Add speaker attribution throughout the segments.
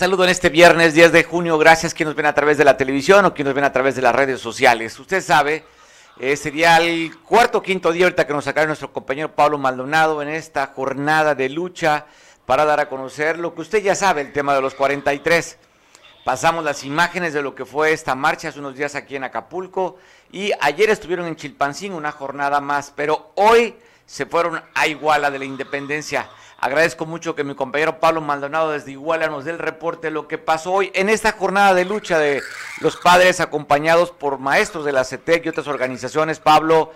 Speaker 1: saludo en este viernes 10 de junio. Gracias quien nos ven a través de la televisión o quien nos ven a través de las redes sociales. Usted sabe, eh, sería el cuarto o quinto día ahorita que nos sacaron nuestro compañero Pablo Maldonado en esta jornada de lucha para dar a conocer lo que usted ya sabe, el tema de los 43. Pasamos las imágenes de lo que fue esta marcha hace unos días aquí en Acapulco y ayer estuvieron en Chilpancín una jornada más, pero hoy se fueron a Iguala de la Independencia. Agradezco mucho que mi compañero Pablo Maldonado desde Iguala nos dé el reporte de lo que pasó hoy en esta jornada de lucha de los padres acompañados por maestros de la CETEC y otras organizaciones. Pablo,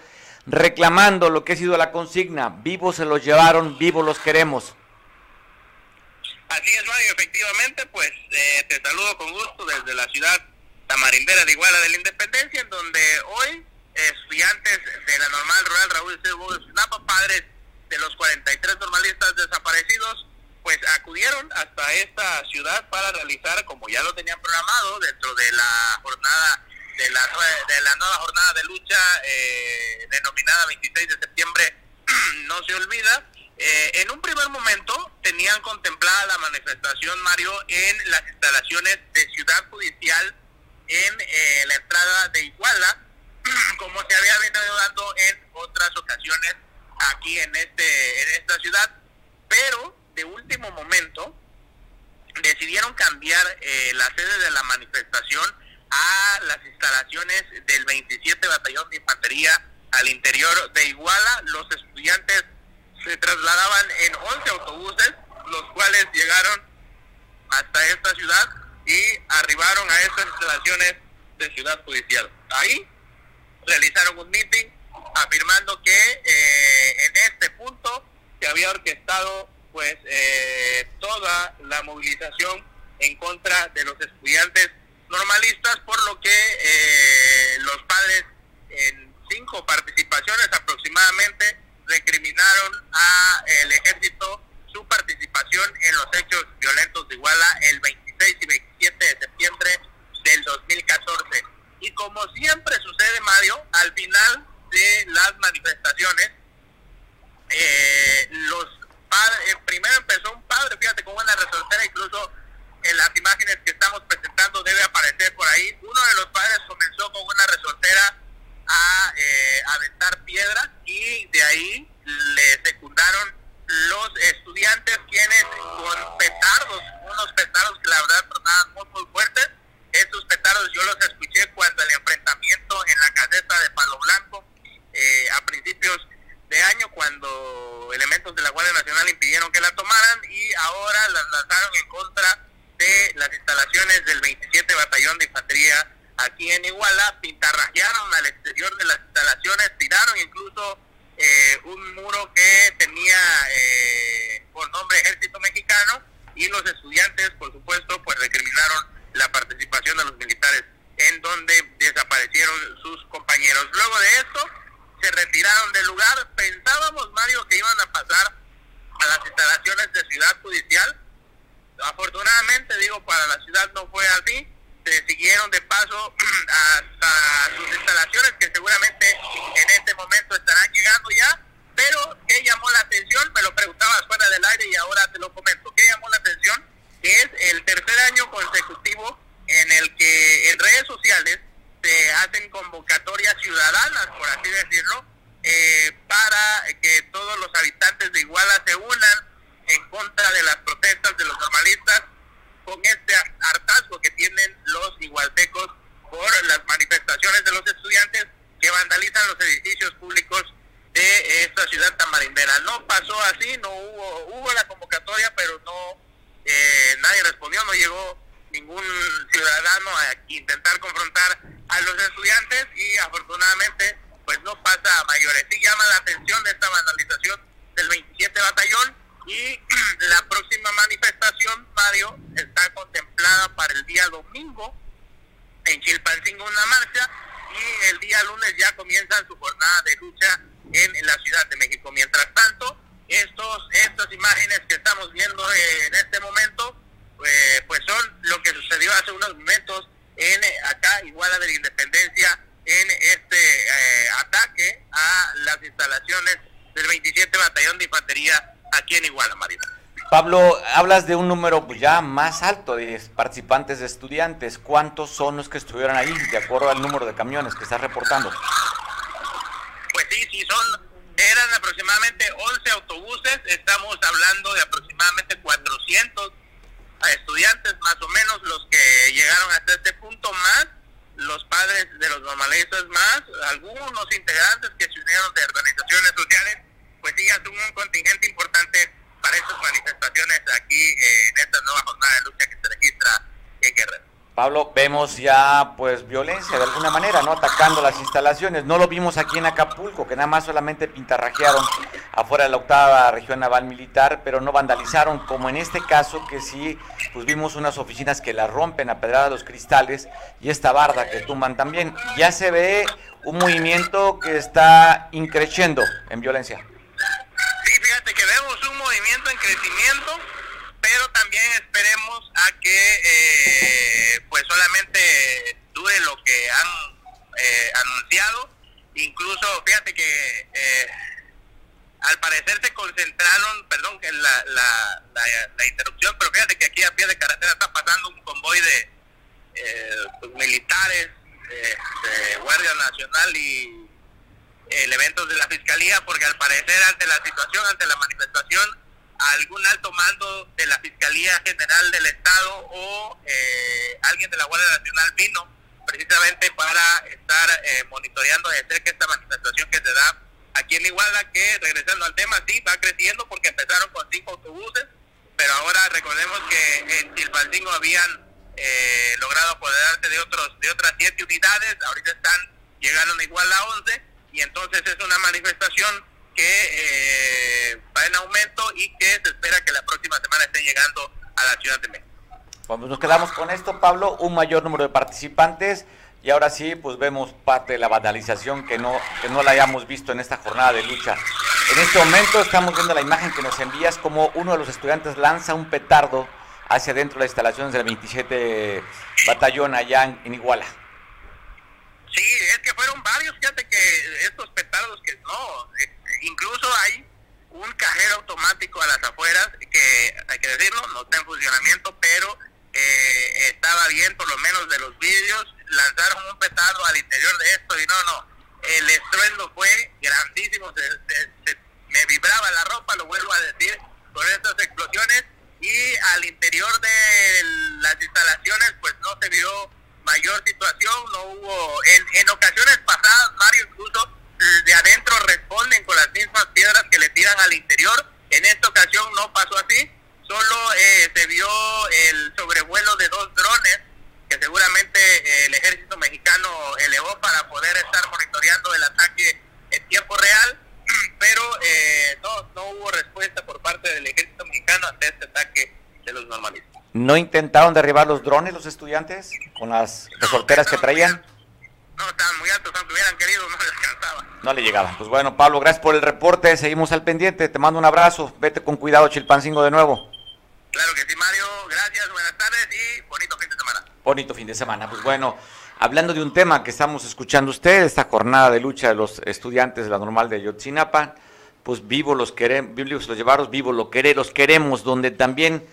Speaker 1: reclamando lo que ha sido la consigna, vivos se los llevaron, vivos los queremos.
Speaker 2: Así es, Mario, efectivamente, pues eh, te saludo con gusto desde la ciudad tamarindera de Iguala de la Independencia, en donde hoy estudiantes de la normal rural Raúl C. Napa, padres de los 43 normalistas desaparecidos, pues acudieron hasta esta ciudad para realizar, como ya lo tenían programado, dentro de la jornada de la, de la nueva jornada de lucha eh, denominada 26 de septiembre, no se olvida, eh, en un primer momento tenían contemplada la manifestación, Mario, en las instalaciones de Ciudad Judicial en eh, la entrada de Iguala, como se había venido dando en otras ocasiones aquí en este en esta ciudad, pero de último momento decidieron cambiar eh, la sede de la manifestación a las instalaciones del 27 Batallón de Infantería al interior de Iguala. Los estudiantes se trasladaban en 11 autobuses, los cuales llegaron hasta esta ciudad y arribaron a estas instalaciones de Ciudad Judicial. Ahí realizaron un meeting afirmando que eh, en este punto se había orquestado pues eh, toda la movilización en contra de los estudiantes normalistas, por lo que eh, los padres en cinco participaciones aproximadamente recriminaron a el ejército su participación en los hechos violentos de Iguala el 26 y 27 de septiembre del 2014. Y como siempre sucede, Mario, al final de las manifestaciones, eh, los padres, eh, primero empezó un padre, fíjate, con una resoltera, incluso en las imágenes que estamos presentando debe aparecer por ahí. Uno de los padres comenzó con una resoltera a eh, aventar piedras y de ahí le secundaron los estudiantes quienes con petardos, unos petardos que la verdad sonaban muy muy fuertes, estos petardos yo los escuché cuando el enfrentamiento en la caseta de Palo Blanco eh, a principios de año cuando elementos de la Guardia Nacional impidieron que la tomaran y ahora las lanzaron en contra de las instalaciones del 27 Batallón de Infantería aquí en Iguala, pintarrajearon al exterior de las instalaciones, tiraron incluso eh, un muro que tenía eh, por nombre Ejército Mexicano y los estudiantes, por supuesto, pues recriminaron la participación de los militares en donde desaparecieron sus compañeros. Luego de esto, se retiraron del lugar. Pensábamos, Mario, que iban a pasar a las instalaciones de Ciudad Judicial. Afortunadamente, digo, para la ciudad no fue así se siguieron de paso hasta sus instalaciones que seguramente en este momento estarán llegando ya, pero ¿qué llamó la atención? Me lo preguntabas fuera del aire y ahora te lo comento. ¿Qué llamó la atención? Que es el tercer año consecutivo en el que en redes sociales se hacen convocatorias ciudadanas, por así decirlo, eh, para que todos los habitantes de Iguala se unan en contra de las protestas de los normalistas con este hartazgo que tienen los igualtecos por las manifestaciones de los estudiantes que vandalizan los edificios públicos de esta ciudad tamarindera. No pasó así, no hubo, hubo la convocatoria, pero no, eh, nadie respondió, no llegó ningún ciudadano a intentar confrontar a los estudiantes y afortunadamente pues no pasa a mayores. Sí llama la atención esta vandalización del 27 batallón y la próxima manifestación, Mario, está contemplada para el día domingo en Chilpancingo una marcha y el día lunes ya comienzan su jornada de lucha en, la Ciudad de México. Mientras tanto, estos estas imágenes que estamos viendo en este momento, eh, pues son lo que sucedió hace unos momentos en acá, Iguala de la Independencia, en este eh, ataque a las instalaciones del 27 Batallón de Infantería aquí en Iguala, Marina.
Speaker 1: Pablo, hablas de un número ya más alto de participantes de estudiantes. ¿Cuántos son los que estuvieron ahí, de acuerdo al número de camiones que estás reportando?
Speaker 2: Pues sí, sí, son, eran aproximadamente 11 autobuses, estamos hablando de aproximadamente 400 estudiantes más o menos los que llegaron hasta este punto más los padres de los normalistas más, algunos integrantes que se unieron de organizaciones sociales, pues sí, son un contingente importante para estas manifestaciones aquí eh, en esta nueva jornada de lucha que se registra en Guerrero.
Speaker 1: Pablo, vemos ya pues violencia de alguna manera, ¿no? Atacando las instalaciones. No lo vimos aquí en Acapulco, que nada más solamente pintarrajearon afuera de la octava región naval militar, pero no vandalizaron, como en este caso que sí, pues vimos unas oficinas que la rompen a pedrada los cristales y esta barda que tumban también. Ya se ve un movimiento que está increciendo en violencia.
Speaker 2: Sí, fíjate que vemos un movimiento en crecimiento pero también esperemos a que eh, pues solamente dure lo que han eh, anunciado. Incluso fíjate que eh, al parecer se concentraron perdón que la, la, la, interrupción pero fíjate que aquí a pie de carretera está pasando un convoy de pues, militares de guardia nacional y elementos de la fiscalía porque al parecer ante la situación ante la manifestación algún alto mando de la Fiscalía General del Estado o eh, alguien de la Guardia Nacional vino precisamente para estar eh, monitoreando de cerca esta manifestación que se da aquí en Iguala, que regresando al tema, sí, va creciendo porque empezaron con cinco autobuses, pero ahora recordemos que en Chilpancingo habían eh, logrado apoderarse de otros de otras siete unidades, ahorita están llegando a Iguala a 11, y entonces es una manifestación que eh, va en aumento y que se espera que la próxima semana estén llegando a la Ciudad de México.
Speaker 1: Pues nos quedamos con esto, Pablo, un mayor número de participantes y ahora sí, pues vemos parte de la vandalización que no, que no la hayamos visto en esta jornada de lucha. En este momento estamos viendo la imagen que nos envías como uno de los estudiantes lanza un petardo hacia dentro de las instalaciones del 27 Batallón allá en Iguala.
Speaker 2: Sí, es que fueron varios, fíjate que estos petardos que no, incluso hay un cajero automático a las afueras que, hay que decirlo, no está en funcionamiento, pero eh, estaba bien por lo menos de los vídeos, lanzaron un petardo al interior de esto y no, no, el estruendo fue grandísimo, me vibraba la ropa, lo vuelvo a decir, por estas explosiones y al interior de las instalaciones pues no se vio mayor situación, no hubo, en, en ocasiones pasadas, Mario, incluso de adentro responden con las mismas piedras que le tiran al interior. En esta ocasión no pasó así, solo eh, se vio el sobrevuelo de dos drones que seguramente eh, el ejército mexicano elevó para poder estar monitoreando el ataque en tiempo real, pero eh, no, no hubo respuesta por parte del ejército mexicano ante este ataque de los normalistas.
Speaker 1: ¿No intentaron derribar los drones los estudiantes con las resorteras que traían?
Speaker 2: No, estaban muy altos, aunque hubieran querido, no les alcanzaba.
Speaker 1: No le llegaban. Pues bueno, Pablo, gracias por el reporte, seguimos al pendiente, te mando un abrazo, vete con cuidado, Chilpancingo, de nuevo.
Speaker 2: Claro que sí, Mario, gracias, buenas tardes y bonito fin de semana.
Speaker 1: Bonito fin de semana, pues bueno, hablando de un tema que estamos escuchando ustedes, esta jornada de lucha de los estudiantes de la normal de Yotzinapa, pues vivo los queremos, vivos los llevaros, vivo lo queremos, los queremos, donde también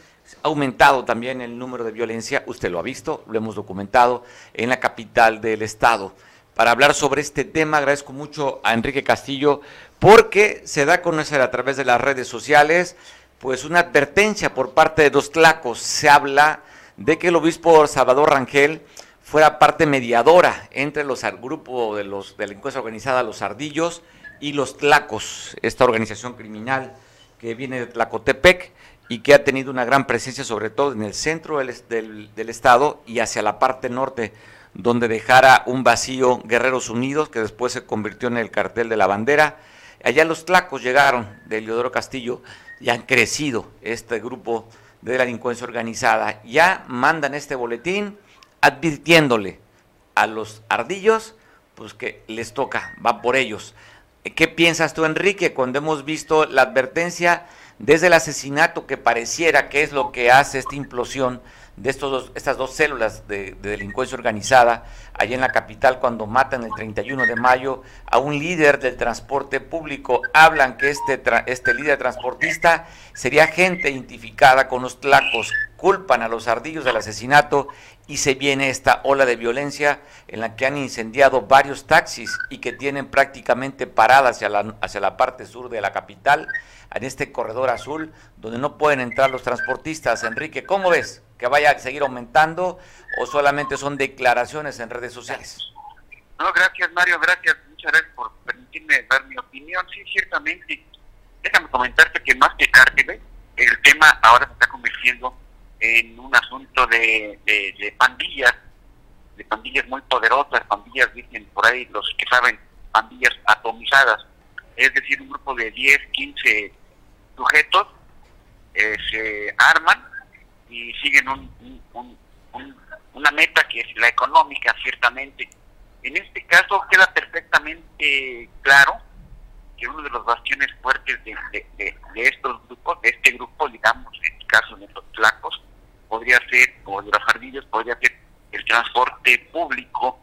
Speaker 1: ha aumentado también el número de violencia, usted lo ha visto, lo hemos documentado en la capital del estado. Para hablar sobre este tema agradezco mucho a Enrique Castillo porque se da a conocer a través de las redes sociales pues una advertencia por parte de los tlacos. Se habla de que el obispo Salvador Rangel fuera parte mediadora entre los grupos de los delincuencia organizada, los ardillos y los tlacos, esta organización criminal que viene de Tlacotepec y que ha tenido una gran presencia sobre todo en el centro del, del, estado y hacia la parte norte, donde dejara un vacío Guerreros Unidos, que después se convirtió en el cartel de la bandera. Allá los tlacos llegaron de Leodoro Castillo y han crecido este grupo de delincuencia organizada. Ya mandan este boletín advirtiéndole a los ardillos pues que les toca, va por ellos. ¿Qué piensas tú, Enrique, cuando hemos visto la advertencia desde el asesinato que pareciera que es lo que hace esta implosión de estos dos, estas dos células de, delincuencia organizada allá en la capital cuando matan el 31 de mayo a un líder del transporte público. Hablan que este, este líder transportista sería gente identificada con los tlacos, culpan a los ardillos del asesinato y se viene esta ola de violencia en la que han incendiado varios taxis y que tienen prácticamente parada hacia la, hacia la parte sur de la capital, en este corredor azul, donde no pueden entrar los transportistas. Enrique, ¿cómo ves? ¿Que vaya a seguir aumentando o solamente son declaraciones en redes sociales?
Speaker 3: No, gracias Mario, gracias, muchas gracias por permitirme dar mi opinión. Sí, ciertamente, déjame comentarte que más que cárteles, el tema ahora se está convirtiendo en un asunto de, de, pandillas, de pandillas muy poderosas, pandillas, dicen por ahí los que saben, pandillas atomizadas, es decir, un grupo de 10, 15 sujetos eh, se arman y siguen un, una meta que es la económica, ciertamente. En este caso queda perfectamente claro que uno de los bastiones fuertes de, de, de estos grupos, de este grupo, digamos, en este caso de los flacos, podría ser, o de los jardines, podría ser el transporte público,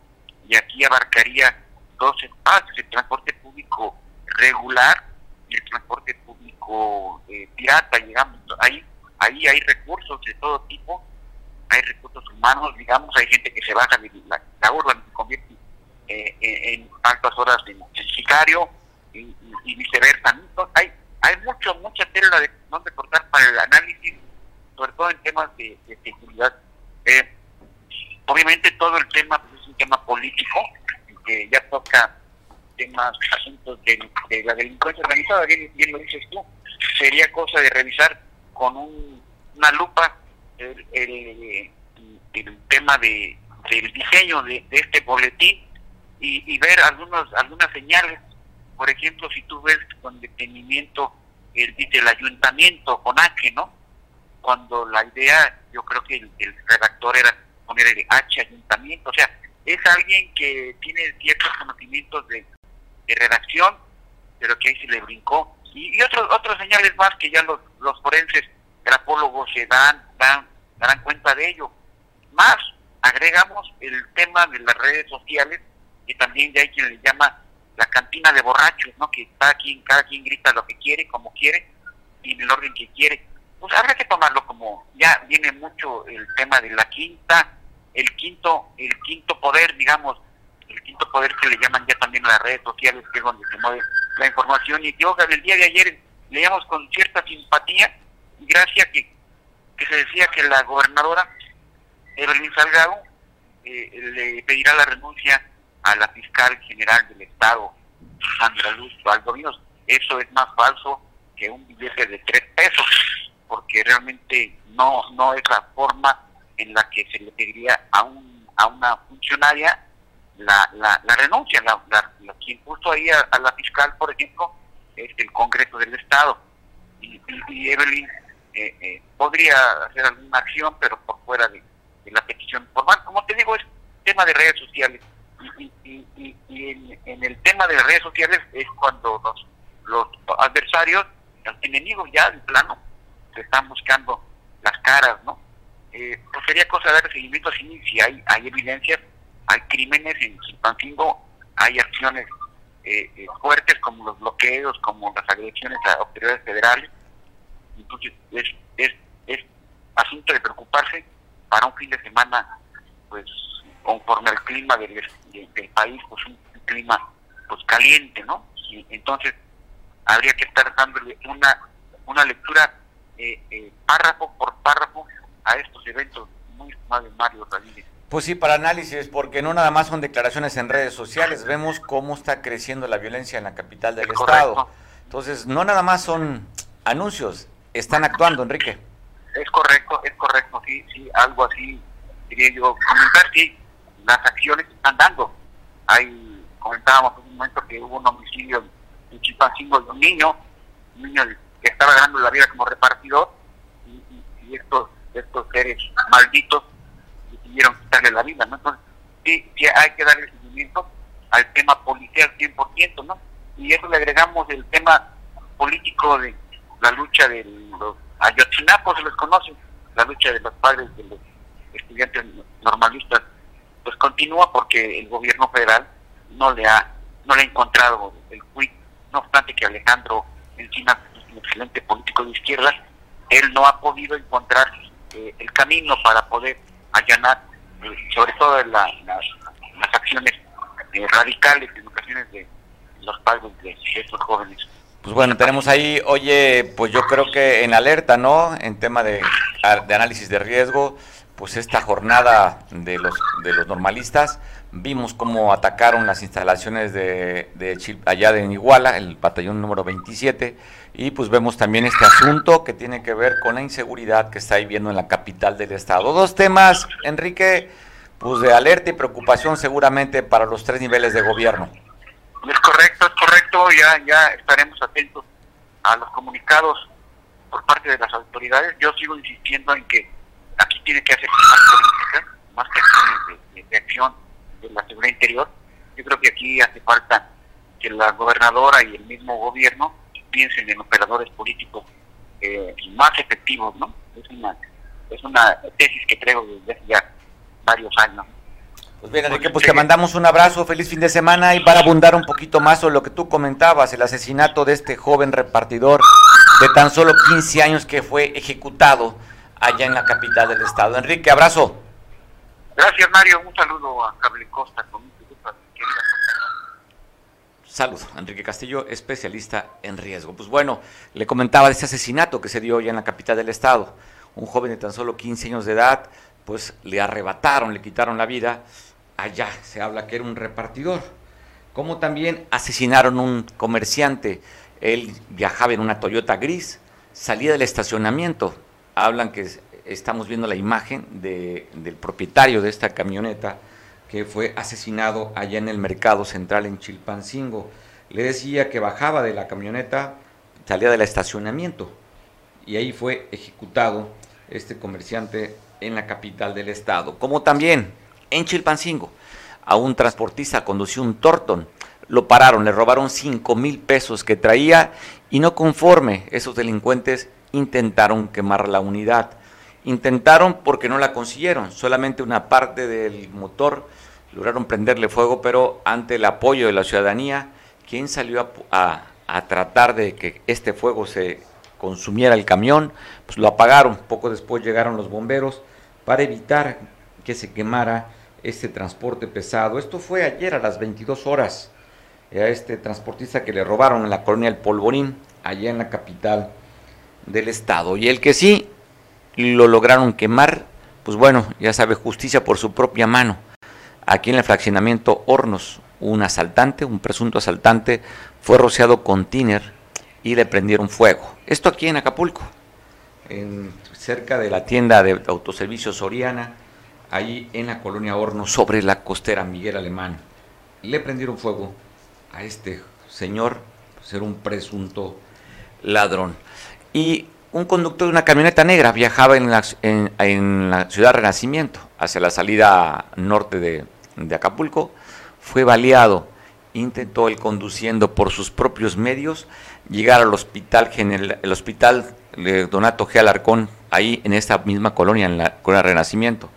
Speaker 3: y aquí abarcaría dos espacios, el transporte público regular y el transporte público eh, pirata, digamos. Ahí, ahí hay recursos de todo tipo, hay recursos humanos, digamos, hay gente que se baja de la, la urban y se convierte eh, en, altas horas en, sicario y, viceversa. Hay, hay mucho, mucha tela de donde cortar para el análisis sobre todo en temas de, seguridad. Eh, obviamente todo el tema pues, es un tema político, que ya toca temas, asuntos de, la delincuencia organizada, bien, lo dices tú, sería cosa de revisar con una lupa el, el, tema de, del diseño de, este boletín y, ver algunos, algunas señales. Por ejemplo, si tú ves con detenimiento el, el ayuntamiento, con H, ¿no? Cuando la idea, yo creo que el, redactor era poner el H ayuntamiento, o sea, es alguien que tiene ciertos conocimientos de, redacción, pero que ahí se le brincó. Y, otros otros señales más que ya los, los forenses grafólogos se dan, dan, darán cuenta de ello. Más agregamos el tema de las redes sociales, que también ya hay quien le llama la cantina de borrachos, ¿no? Que cada quien, cada quien grita lo que quiere, como quiere, y en el orden que quiere pues habrá que tomarlo como ya viene mucho el tema de la quinta, el quinto, el quinto poder, digamos, el quinto poder que le llaman ya también las redes sociales, que es donde se mueve la información. Y yo, el día de ayer leíamos con cierta simpatía, gracias que, que se decía que la gobernadora Evelyn Salgado eh, le pedirá la renuncia a la fiscal general del Estado, Sandra Luz Valdovinos. Eso es más falso que un billete de tres pesos porque realmente no no es la forma en la que se le pediría a un a una funcionaria la, la, la renuncia, la, la, quien puso ahí a, la fiscal, por ejemplo, es el Congreso del Estado. Y, Evelyn eh, eh, podría hacer alguna acción, pero por fuera de, la petición formal. Como te digo, es tema de redes sociales. Y, y, y en, en, el tema de redes sociales es cuando los, los adversarios, los enemigos ya de plano, están buscando las caras, ¿no? Eh, pues sería cosa de dar seguimiento así, si hay, hay evidencias, hay crímenes en Chilpancingo, hay acciones eh, eh, fuertes como los bloqueos, como las agresiones a autoridades federales. Entonces, es, es, asunto de preocuparse para un fin de semana, pues, conforme al clima del, país, pues un, clima pues caliente, ¿no? Y entonces, habría que estar dándole una, una lectura eh, eh, párrafo por párrafo a estos eventos muy de Mario Ramírez.
Speaker 1: Pues sí, para análisis, porque no nada más son declaraciones en redes sociales, vemos cómo está creciendo la violencia en la capital del estado. Entonces, no nada más son anuncios, están actuando, Enrique.
Speaker 3: Es correcto, es correcto, sí, sí, algo así quería yo comentar, sí, las acciones están dando. Hay, comentábamos en un momento que hubo un homicidio en Chipancingo de un niño, un niño de que estaba ganando la vida como repartidor y, estos estos seres malditos decidieron quitarle la vida, ¿no? Entonces, sí, sí hay que darle seguimiento al tema policial 100%, ¿no? Y eso le agregamos el tema político de la lucha de los ayotzinapos, se les conoce, la lucha de los padres de los estudiantes normalistas, pues continúa porque el gobierno federal no le ha no le ha encontrado el quid, no obstante que Alejandro Encina es un excelente político de izquierda, él no ha podido encontrar eh, el camino para poder allanar, eh, sobre todo las, acciones eh, radicales en ocasiones de los padres de, estos jóvenes.
Speaker 1: Pues bueno, tenemos ahí, oye, pues yo creo que en alerta, ¿no? En tema de, análisis de riesgo, pues esta jornada de los, de los normalistas, vimos cómo atacaron las instalaciones de, de allá de Iguala, el batallón número 27, y pues vemos también este asunto que tiene que ver con la inseguridad que está viviendo en la capital del estado. Dos temas, Enrique, pues de alerta y preocupación seguramente para los tres niveles de gobierno.
Speaker 3: Es correcto, es correcto, ya, ya estaremos atentos a los comunicados por parte de las autoridades. Yo sigo insistiendo en que aquí tiene que hacer más política, más que acciones de, de acción de la seguridad interior. Yo creo que aquí hace falta que la gobernadora y el mismo gobierno piensen en operadores políticos eh, más efectivos, ¿no? Es una, es una tesis que creo desde hace ya varios años.
Speaker 1: Pues bien, Enrique, pues te mandamos un abrazo, feliz fin de semana y para abundar un poquito más sobre lo que tú comentabas, el asesinato de este joven repartidor de tan solo 15 años que fue ejecutado allá en la capital del estado. Enrique, abrazo.
Speaker 3: Gracias, Mario. Un saludo a Cable Costa. Con
Speaker 1: Saludo, Enrique Castillo, especialista en riesgo. Pues bueno, le comentaba de este asesinato que se dio ya en la capital del estado. Un joven de tan solo 15 años de edad, pues le arrebataron, le quitaron la vida. Allá se habla que era un repartidor. Como también asesinaron un comerciante. Él viajaba en una Toyota gris, salía del estacionamiento. Hablan que estamos viendo la imagen del propietario de esta camioneta que fue asesinado allá en el mercado central en Chilpancingo. Le decía que bajaba de la camioneta, salía del estacionamiento y ahí fue ejecutado este comerciante en la capital del estado. Como también en Chilpancingo, a un transportista condució un Torton, lo pararon, le robaron 5 mil pesos que traía y no conforme, esos delincuentes intentaron quemar la unidad. Intentaron porque no la consiguieron, solamente una parte del motor lograron prenderle fuego, pero ante el apoyo de la ciudadanía, quien salió a, tratar de que este fuego se consumiera el camión, pues lo apagaron. Poco después llegaron los bomberos para evitar que se quemara este transporte pesado. Esto fue ayer a las 22 horas a este transportista que le robaron en la colonia El Polvorín, allá en la capital del estado. Y el que sí lo lograron quemar, pues bueno, ya sabe, justicia por su propia mano. Aquí en el fraccionamiento Hornos, un asaltante, un presunto asaltante, fue rociado con tiner y le prendieron fuego. Esto aquí en Acapulco, en, cerca de la tienda de autoservicio Soriana, ahí en la colonia Hornos, sobre la costera Miguel Alemán. Le prendieron fuego a este señor, ser un presunto ladrón. Y un conductor de una camioneta negra viajaba en la, ciudad Renacimiento, hacia la salida norte de, Acapulco, fue baleado. Intentó él conduciendo por sus propios medios llegar al hospital, el hospital Donato G. Alarcón, ahí en esta misma colonia, en la colonia Renacimiento.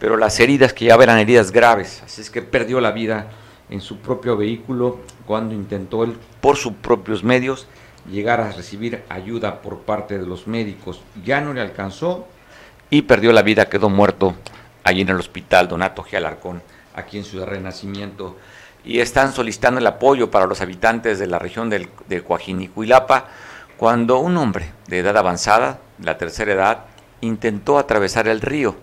Speaker 1: Pero las heridas que ya eran heridas graves, así es que perdió la vida en su propio vehículo cuando intentó él por sus propios medios llegar a recibir ayuda por parte de los médicos. Ya no le alcanzó y perdió la vida, quedó muerto allí en el hospital Donato G. Alarcón, aquí en Ciudad Renacimiento. Y están solicitando el apoyo para los habitantes de la región del, de Coajinicuilapa, cuando un hombre de edad avanzada, la tercera edad, intentó atravesar el río.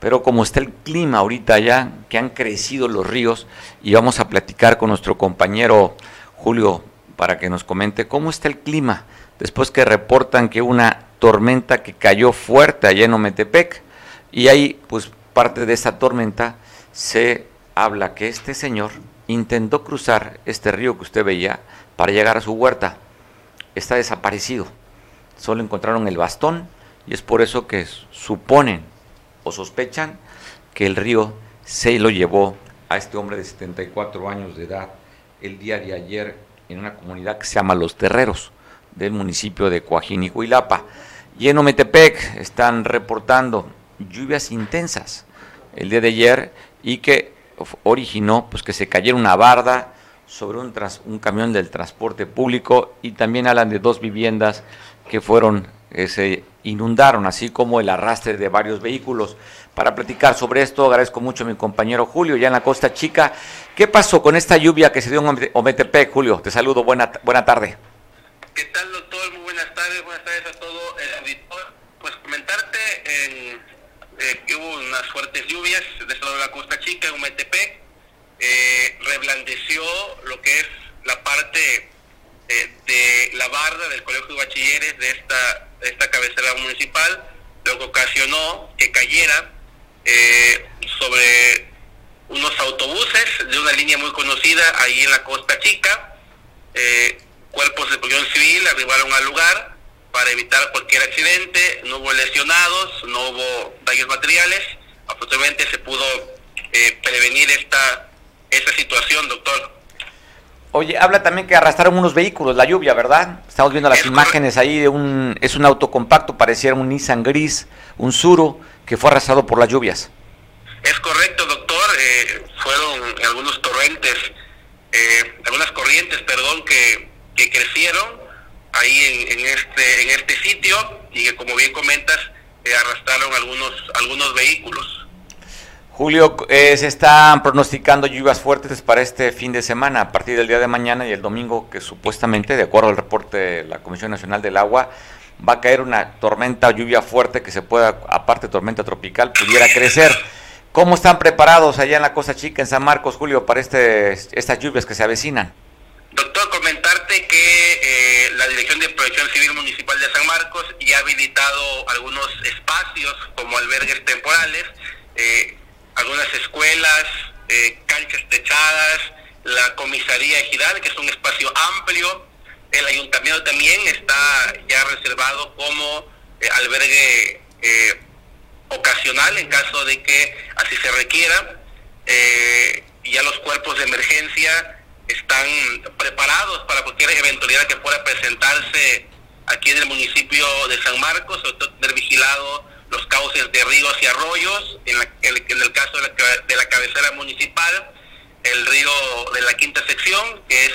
Speaker 1: Pero como está el clima ahorita ya, que han crecido los ríos, y vamos a platicar con nuestro compañero Julio para que nos comente cómo está el clima después que reportan que una tormenta que cayó fuerte allá en Ometepec y ahí pues parte de esa tormenta se habla que este señor intentó cruzar este río que usted veía para llegar a su huerta. Está desaparecido. Solo encontraron el bastón y es por eso que suponen o sospechan que el río se lo llevó a este hombre de 74 años de edad el día de ayer en una comunidad que se llama Los Terreros, del municipio de Coajín y Huilapa. Y en Ometepec están reportando lluvias intensas el día de ayer y que originó pues que se cayera una barda sobre un, un camión del transporte público y también hablan de dos viviendas que fueron eh, se inundaron, así como el arrastre de varios vehículos. Para platicar sobre esto, agradezco mucho a mi compañero Julio, ya en la Costa Chica. ¿Qué pasó con esta lluvia que se dio en Ometepec, Julio? Te saludo, buena, buena tarde.
Speaker 2: ¿Qué tal, doctor? Muy buenas tardes, buenas tardes a todo el auditor. Pues comentarte eh, que hubo unas fuertes lluvias de de la Costa Chica, en Ometepec, eh, reblandeció lo que es la parte eh, de la barda del Colegio de Bachilleres de esta, de esta cabecera municipal, lo que ocasionó que cayera eh, sobre unos autobuses de una línea muy conocida ahí en la Costa Chica. Eh, cuerpos de protección civil arribaron al lugar para evitar cualquier accidente, no hubo lesionados, no hubo daños materiales, afortunadamente se pudo prevenir esta, esta situación, doctor.
Speaker 1: Oye, habla también que arrastraron unos vehículos, la lluvia, ¿verdad? Estamos viendo las imágenes ahí de un, es un auto compacto, pareciera un Nissan gris, un Suro, que fue arrastrado por las lluvias.
Speaker 2: Es correcto, doctor. Eh, fueron algunos torrentes, eh, algunas corrientes, perdón, que, que crecieron ahí en, este en este sitio y que, como bien comentas, eh, arrastraron algunos algunos vehículos.
Speaker 1: Julio, eh, se están pronosticando lluvias fuertes para este fin de semana, a partir del día de mañana y el domingo, que supuestamente, de acuerdo al reporte de la Comisión Nacional del Agua, va a caer una tormenta o lluvia fuerte que se pueda, aparte tormenta tropical, pudiera crecer. ¿Cómo están preparados allá en la Costa Chica, en San Marcos, Julio, para este, estas lluvias que se avecinan?
Speaker 2: Doctor, comentarte que eh, la Dirección de Protección Civil Municipal de San Marcos ya ha habilitado algunos espacios como albergues temporales. Eh, algunas escuelas, eh, canchas techadas, la comisaría ejidal, que es un espacio amplio. El ayuntamiento también está ya reservado como eh, albergue eh, ocasional en caso de que así se requiera. ya los cuerpos de emergencia están preparados para cualquier eventualidad que pueda presentarse aquí en el municipio de San Marcos, sobre todo tener vigilado los cauces de ríos y arroyos, en, el caso de la, de la, cabecera municipal, el río de la quinta sección, que es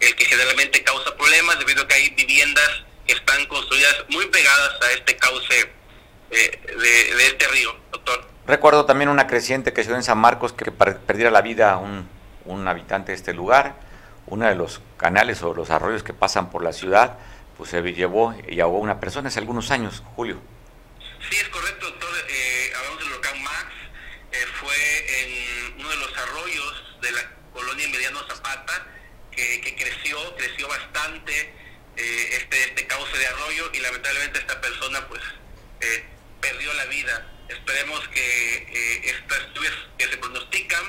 Speaker 2: el que generalmente causa problemas debido a que hay viviendas que están construidas muy pegadas a este cauce eh, de, este río, doctor.
Speaker 1: Recuerdo también una creciente que se dio en San Marcos que perdiera la vida un, un habitante de este lugar, uno de los canales o los arroyos que pasan por la ciudad, pues se llevó y ahogó una persona hace algunos años, Julio.
Speaker 2: Sí, es correcto, doctor. Eh, hablamos del huracán Max. Eh, fue en uno de los arroyos de la colonia Mediano Zapata que, creció, creció bastante eh, este, este cauce de arroyo y lamentablemente esta persona pues eh, perdió la vida. Esperemos que estas lluvias que se pronostican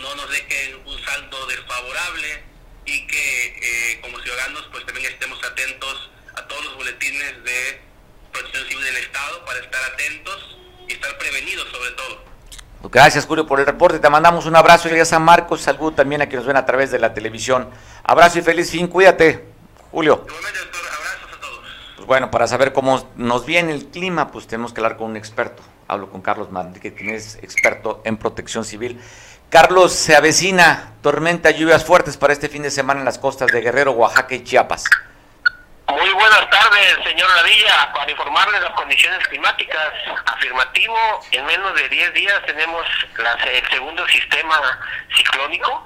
Speaker 2: no nos dejen un saldo desfavorable y que como ciudadanos pues también estemos atentos a todos los boletines de Protección Civil del Estado para estar atentos y estar prevenidos sobre todo.
Speaker 1: Gracias Julio por el reporte, te mandamos un abrazo y a San Marcos, saludo también a quienes ven a través de la televisión. Abrazo y feliz fin, cuídate, Julio.
Speaker 2: Igualmente, doctor, abrazos a todos.
Speaker 1: Pues bueno, para saber cómo nos viene el clima, pues tenemos que hablar con un experto. Hablo con Carlos Manrique, quien es experto en protección civil. Carlos, se avecina tormenta, lluvias fuertes para este fin de semana en las costas de Guerrero, Oaxaca y Chiapas.
Speaker 4: Muy buenas tardes, señor Ladilla. Para informarle las condiciones climáticas, afirmativo, en menos de 10 días tenemos el segundo sistema ciclónico.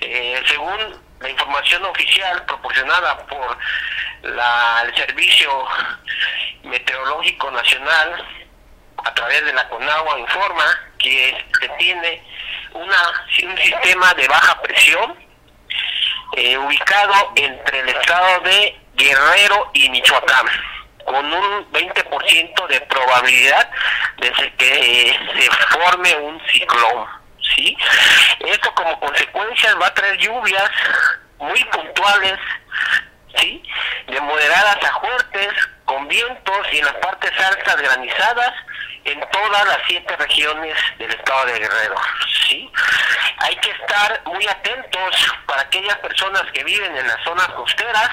Speaker 4: Eh, según la información oficial proporcionada por el Servicio Meteorológico Nacional, a través de la CONAGUA, informa que se tiene una, un sistema de baja presión eh, ubicado entre el estado de Guerrero y Michoacán, con un 20% de probabilidad de que se forme un ciclón. ¿sí? Esto como consecuencia va a traer lluvias muy puntuales, ¿sí? de moderadas a fuertes, con vientos y en las partes altas granizadas en todas las siete regiones del estado de Guerrero. ¿sí? Hay que estar muy atentos para aquellas personas que viven en las zonas costeras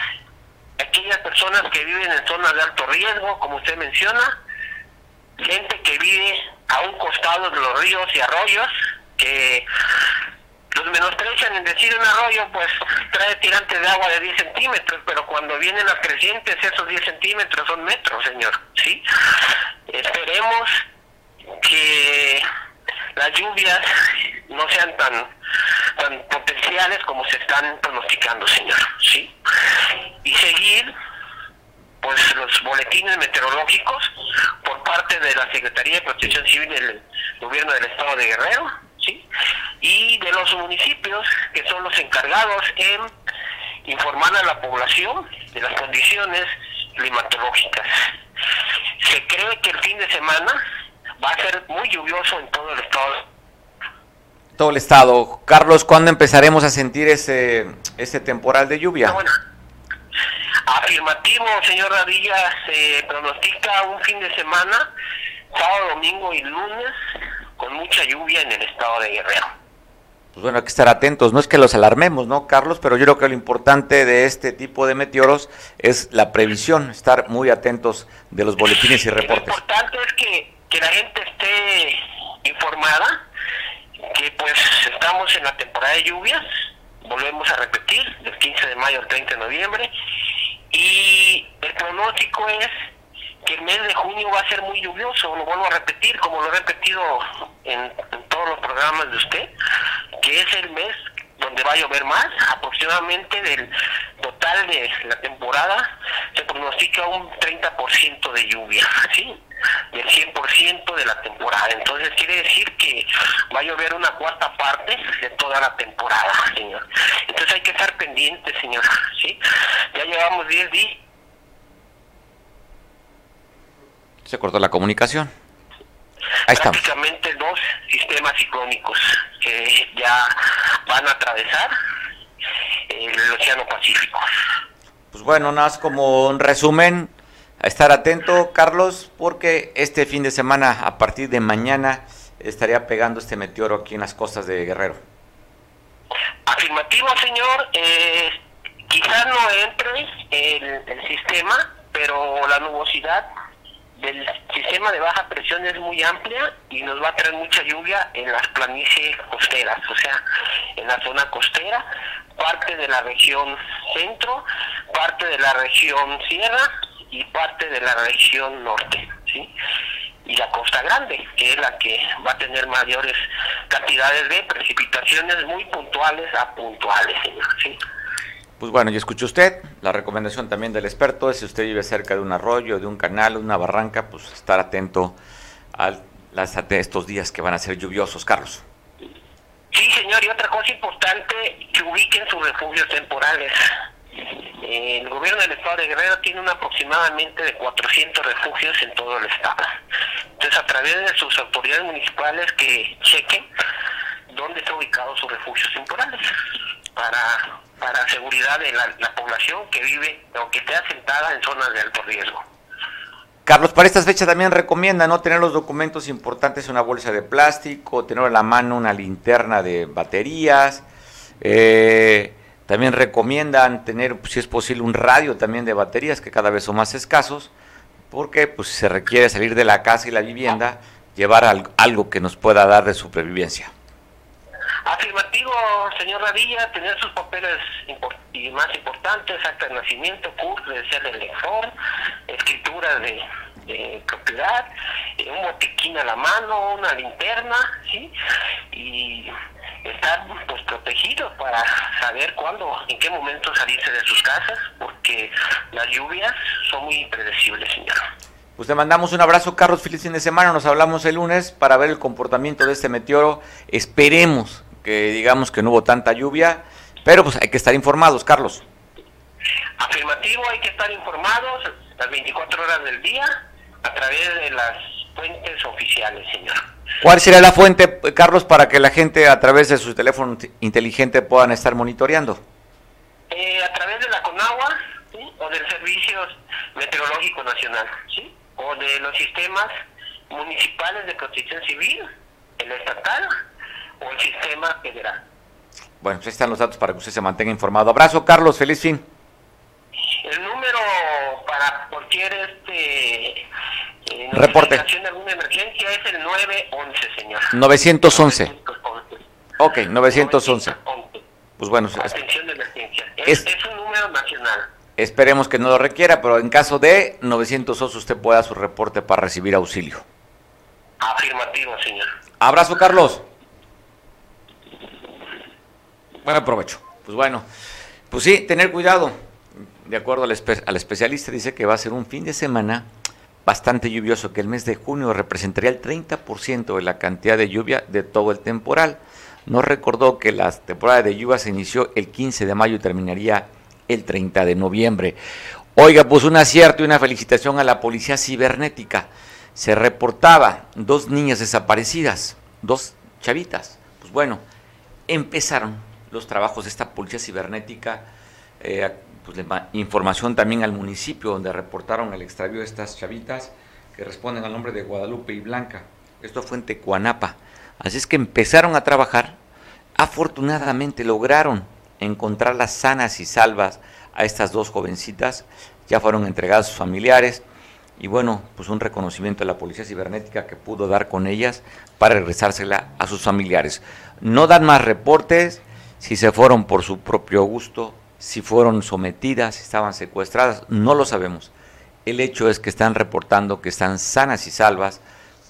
Speaker 4: aquellas personas que viven en zonas de alto riesgo, como usted menciona, gente que vive a un costado de los ríos y arroyos, que los menosprecian en decir un arroyo, pues trae tirantes de agua de 10 centímetros, pero cuando vienen las crecientes, esos 10 centímetros son metros, señor. ¿sí? Esperemos que las lluvias no sean tan tan potenciales como se están pronosticando, señor. ¿sí? Y seguir pues los boletines meteorológicos por parte de la Secretaría de Protección Civil del Gobierno del Estado de Guerrero, ¿sí? Y de los municipios que son los encargados en informar a la población de las condiciones climatológicas. Se cree que el fin de semana va a ser muy lluvioso en todo el estado.
Speaker 1: Todo el estado. Carlos, ¿cuándo empezaremos a sentir ese, ese temporal de lluvia?
Speaker 4: Afirmativo, señor Radilla, se pronostica un fin de semana, sábado, domingo y lunes, con mucha lluvia en el estado de Guerrero.
Speaker 1: Pues bueno, hay que estar atentos, no es que los alarmemos, ¿no, Carlos? Pero yo creo que lo importante de este tipo de meteoros es la previsión, estar muy atentos de los boletines y reportes.
Speaker 4: Lo importante es que, que la gente esté informada, que pues estamos en la temporada de lluvias, volvemos a repetir, del 15 de mayo al 30 de noviembre, y el pronóstico es que el mes de junio va a ser muy lluvioso, lo vuelvo a repetir, como lo he repetido en, todos los programas de usted, que es el mes donde va a llover más, aproximadamente del total de la temporada se pronostica un 30% de lluvia, ¿sí? Del 100% de la temporada. Entonces quiere decir que va a llover una cuarta parte de toda la temporada, señor. Entonces hay que estar pendiente, señor, ¿sí? Ya llevamos 10 días.
Speaker 1: Se cortó la comunicación. Ahí
Speaker 4: Prácticamente dos sistemas ciclónicos que ya van a atravesar el Océano Pacífico.
Speaker 1: Pues bueno, nada más como un resumen, a estar atento, Carlos, porque este fin de semana, a partir de mañana, estaría pegando este meteoro aquí en las costas de Guerrero.
Speaker 4: Afirmativo, señor. Eh, quizás no entre el, el sistema, pero la nubosidad del sistema de baja presión es muy amplia y nos va a traer mucha lluvia en las planicies costeras, o sea, en la zona costera, parte de la región centro, parte de la región sierra y parte de la región norte, ¿sí? Y la costa grande, que es la que va a tener mayores cantidades de precipitaciones muy puntuales a puntuales, ¿sí?
Speaker 1: Pues bueno, ya escuchó usted la recomendación también del experto es si usted vive cerca de un arroyo, de un canal, una barranca, pues estar atento a las, estos días que van a ser lluviosos, Carlos.
Speaker 4: Sí, señor, y otra cosa importante, que ubiquen sus refugios temporales. El gobierno del estado de Guerrero tiene un aproximadamente de 400 refugios en todo el estado. Entonces, a través de sus autoridades municipales que chequen dónde están ubicados sus refugios temporales para para seguridad de la, población que vive o que esté asentada en zonas de alto riesgo.
Speaker 1: Carlos, para estas fechas también recomienda no tener los documentos importantes en una bolsa de plástico, tener en la mano una linterna de baterías. Eh, también recomiendan tener, si es posible, un radio también de baterías, que cada vez son más escasos, porque pues, se requiere salir de la casa y la vivienda, llevar algo que nos pueda dar de supervivencia.
Speaker 4: Afirmativo, señor Radilla, tener sus papeles y más importantes, acta de nacimiento, CUR, credencial del lector, escritura de, propiedad, eh, un botiquín a la mano, una linterna, ¿sí? Y estar pues protegidos para saber cuándo, en qué momento salirse de sus casas, porque las lluvias son muy impredecibles, señor.
Speaker 1: Pues te mandamos un abrazo, Carlos, feliz fin de semana, nos hablamos el lunes para ver el comportamiento de este meteoro. Esperemos que digamos que no hubo tanta lluvia, pero pues hay que estar informados, Carlos.
Speaker 4: Afirmativo, hay que estar informados las 24 horas del día a través de las fuentes oficiales, señor.
Speaker 1: ¿Cuál sería la fuente, Carlos, para que la gente a través de su teléfono inteligente puedan estar monitoreando?
Speaker 4: Eh, a través de la CONAGUA o del Servicio Meteorológico Nacional, ¿sí? o de los sistemas municipales de protección civil, el estatal o el sistema federal.
Speaker 1: Bueno, pues ahí están los datos para que usted se mantenga informado. Abrazo, Carlos, feliz fin.
Speaker 4: El número para cualquier este eh,
Speaker 1: Reporte.
Speaker 4: alguna emergencia es el 911, señor.
Speaker 1: 911. Ok, 911. Pues bueno,
Speaker 4: atención de emergencia. Es, es, un número nacional.
Speaker 1: Esperemos que no lo requiera, pero en caso de 911 usted pueda su reporte para recibir auxilio.
Speaker 4: Afirmativo, señor.
Speaker 1: Abrazo, Carlos. Buen provecho. Pues bueno, pues sí, tener cuidado. De acuerdo al, al especialista, dice que va a ser un fin de semana bastante lluvioso, que el mes de junio representaría el 30% de la cantidad de lluvia de todo el temporal. Nos recordó que la temporada de lluvia se inició el 15 de mayo y terminaría el 30 de noviembre. Oiga, pues un acierto y una felicitación a la policía cibernética. Se reportaba dos niñas desaparecidas, dos chavitas. Pues bueno, empezaron los trabajos de esta policía cibernética, eh, pues información también al municipio donde reportaron el extravío de estas chavitas que responden al nombre de Guadalupe y Blanca. Esto fue en Tecuanapa. Así es que empezaron a trabajar. Afortunadamente lograron encontrarlas sanas y salvas a estas dos jovencitas. Ya fueron entregadas a sus familiares. Y bueno, pues un reconocimiento a la Policía Cibernética que pudo dar con ellas para regresársela a sus familiares. No dan más reportes si se fueron por su propio gusto, si fueron sometidas, si estaban secuestradas, no lo sabemos. El hecho es que están reportando que están sanas y salvas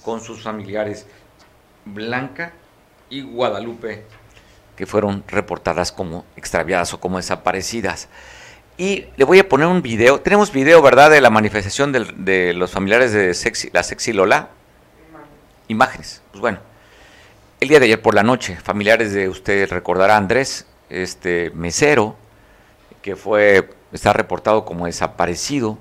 Speaker 1: con sus familiares Blanca y Guadalupe, que fueron reportadas como extraviadas o como desaparecidas. Y le voy a poner un video. Tenemos video, ¿verdad?, de la manifestación de, los familiares de sexy, la Sexy Lola. Imágenes. Pues bueno, el día de ayer por la noche, familiares de usted recordará Andrés, este mesero, que fue, está reportado como desaparecido,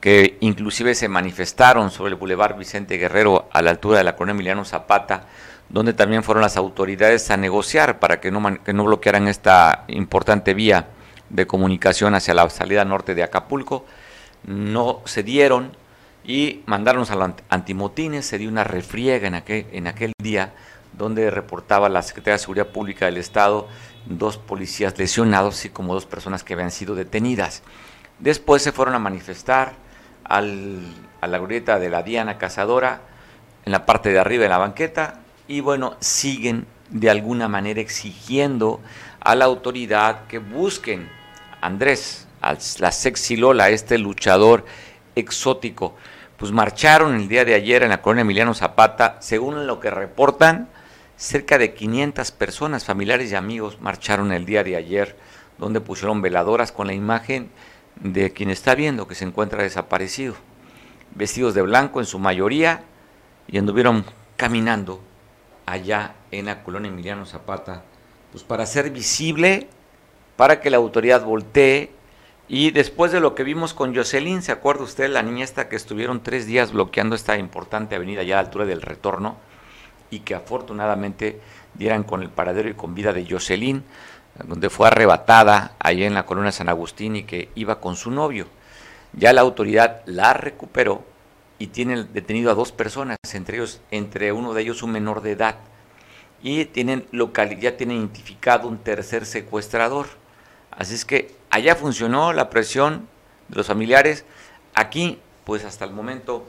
Speaker 1: que inclusive se manifestaron sobre el Boulevard Vicente Guerrero a la altura de la colonia Emiliano Zapata, donde también fueron las autoridades a negociar para que no, que no bloquearan esta importante vía de comunicación hacia la salida norte de Acapulco. No se dieron y mandaron a los antimotines, se dio una refriega en aquel, en aquel día donde reportaba la Secretaría de Seguridad Pública del Estado dos policías lesionados, así como dos personas que habían sido detenidas. Después se fueron a manifestar al, a la grieta de la Diana Cazadora, en la parte de arriba de la banqueta, y bueno, siguen de alguna manera exigiendo a la autoridad que busquen a Andrés, a la sexy Lola, este luchador exótico. Pues marcharon el día de ayer en la colonia Emiliano Zapata, según lo que reportan, Cerca de 500 personas, familiares y amigos, marcharon el día de ayer, donde pusieron veladoras con la imagen de quien está viendo que se encuentra desaparecido, vestidos de blanco en su mayoría, y anduvieron caminando allá en la colonia Emiliano Zapata, pues para ser visible, para que la autoridad voltee, y después de lo que vimos con Jocelyn, ¿se acuerda usted la niña esta que estuvieron tres días bloqueando esta importante avenida allá a la altura del retorno? Y que afortunadamente dieran con el paradero y con vida de Jocelyn, donde fue arrebatada allá en la colonia San Agustín y que iba con su novio. Ya la autoridad la recuperó y tiene detenido a dos personas, entre ellos, entre uno de ellos un menor de edad, y tienen local, ya tienen identificado un tercer secuestrador. Así es que allá funcionó la presión de los familiares. Aquí, pues hasta el momento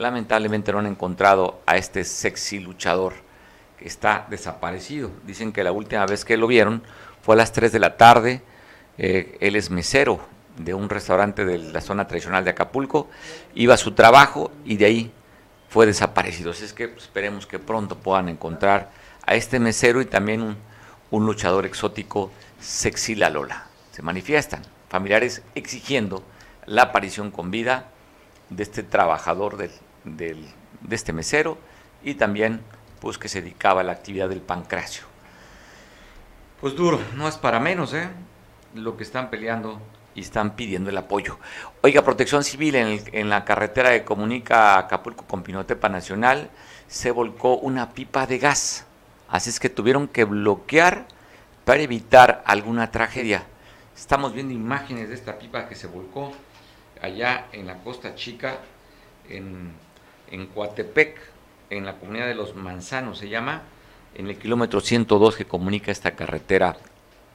Speaker 1: lamentablemente no han encontrado a este sexy luchador que está desaparecido. Dicen que la última vez que lo vieron fue a las 3 de la tarde. Eh, él es mesero de un restaurante de la zona tradicional de Acapulco. Iba a su trabajo y de ahí fue desaparecido. Así es que esperemos que pronto puedan encontrar a este mesero y también un, un luchador exótico, Sexy La Lola. Se manifiestan familiares exigiendo la aparición con vida de este trabajador del del, de este mesero y también pues que se dedicaba a la actividad del pancracio. Pues duro, no es para menos, ¿eh? Lo que están peleando y están pidiendo el apoyo. Oiga, Protección Civil en, en la carretera que comunica Acapulco con Pinotepa Nacional se volcó una pipa de gas. Así es que tuvieron que bloquear para evitar alguna tragedia. Estamos viendo imágenes de esta pipa que se volcó allá en la Costa Chica, en en Coatepec, en la comunidad de Los Manzanos se llama, en el kilómetro 102 que comunica esta carretera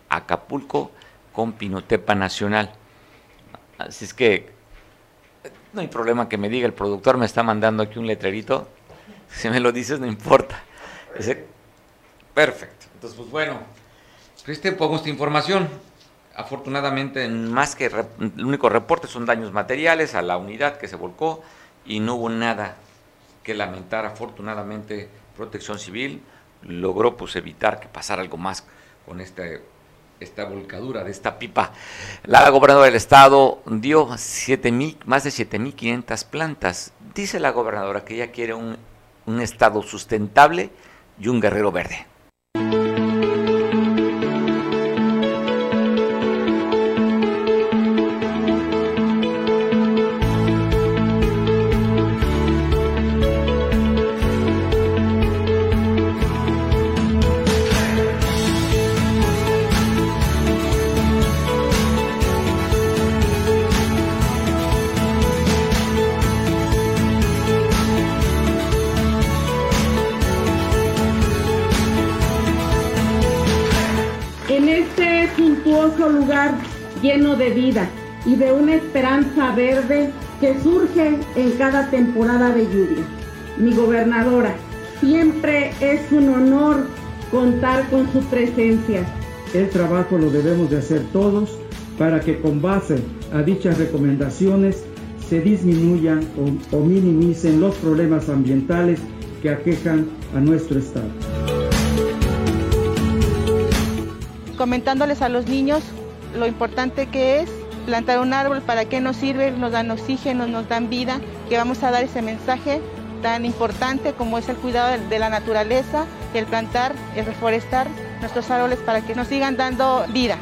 Speaker 1: Acapulco con Pinotepa Nacional. Así es que No hay problema que me diga, el productor me está mandando aquí un letrerito. Si me lo dices, no importa. Perfecto. Entonces, pues bueno, este pongo esta información. Afortunadamente, más que el único reporte son daños materiales a la unidad que se volcó y no hubo nada que lamentar. Afortunadamente, Protección Civil logró pues evitar que pasara algo más con este esta volcadura de esta pipa. La gobernadora del estado dio siete mil, más de 7.500 plantas. Dice la gobernadora que ella quiere un, un estado sustentable y un guerrero verde.
Speaker 5: Lleno de vida y de una esperanza verde que surge en cada temporada de lluvia. Mi gobernadora, siempre es un honor contar con su presencia.
Speaker 6: El trabajo lo debemos de hacer todos para que con base a dichas recomendaciones se disminuyan o, o minimicen los problemas ambientales que aquejan a nuestro estado.
Speaker 7: Comentándoles a los niños lo importante que es plantar un árbol, para qué nos sirve, nos dan oxígeno, nos dan vida, que vamos a dar ese mensaje tan importante como es el cuidado de la naturaleza, el plantar, el reforestar nuestros árboles para que nos sigan dando vida.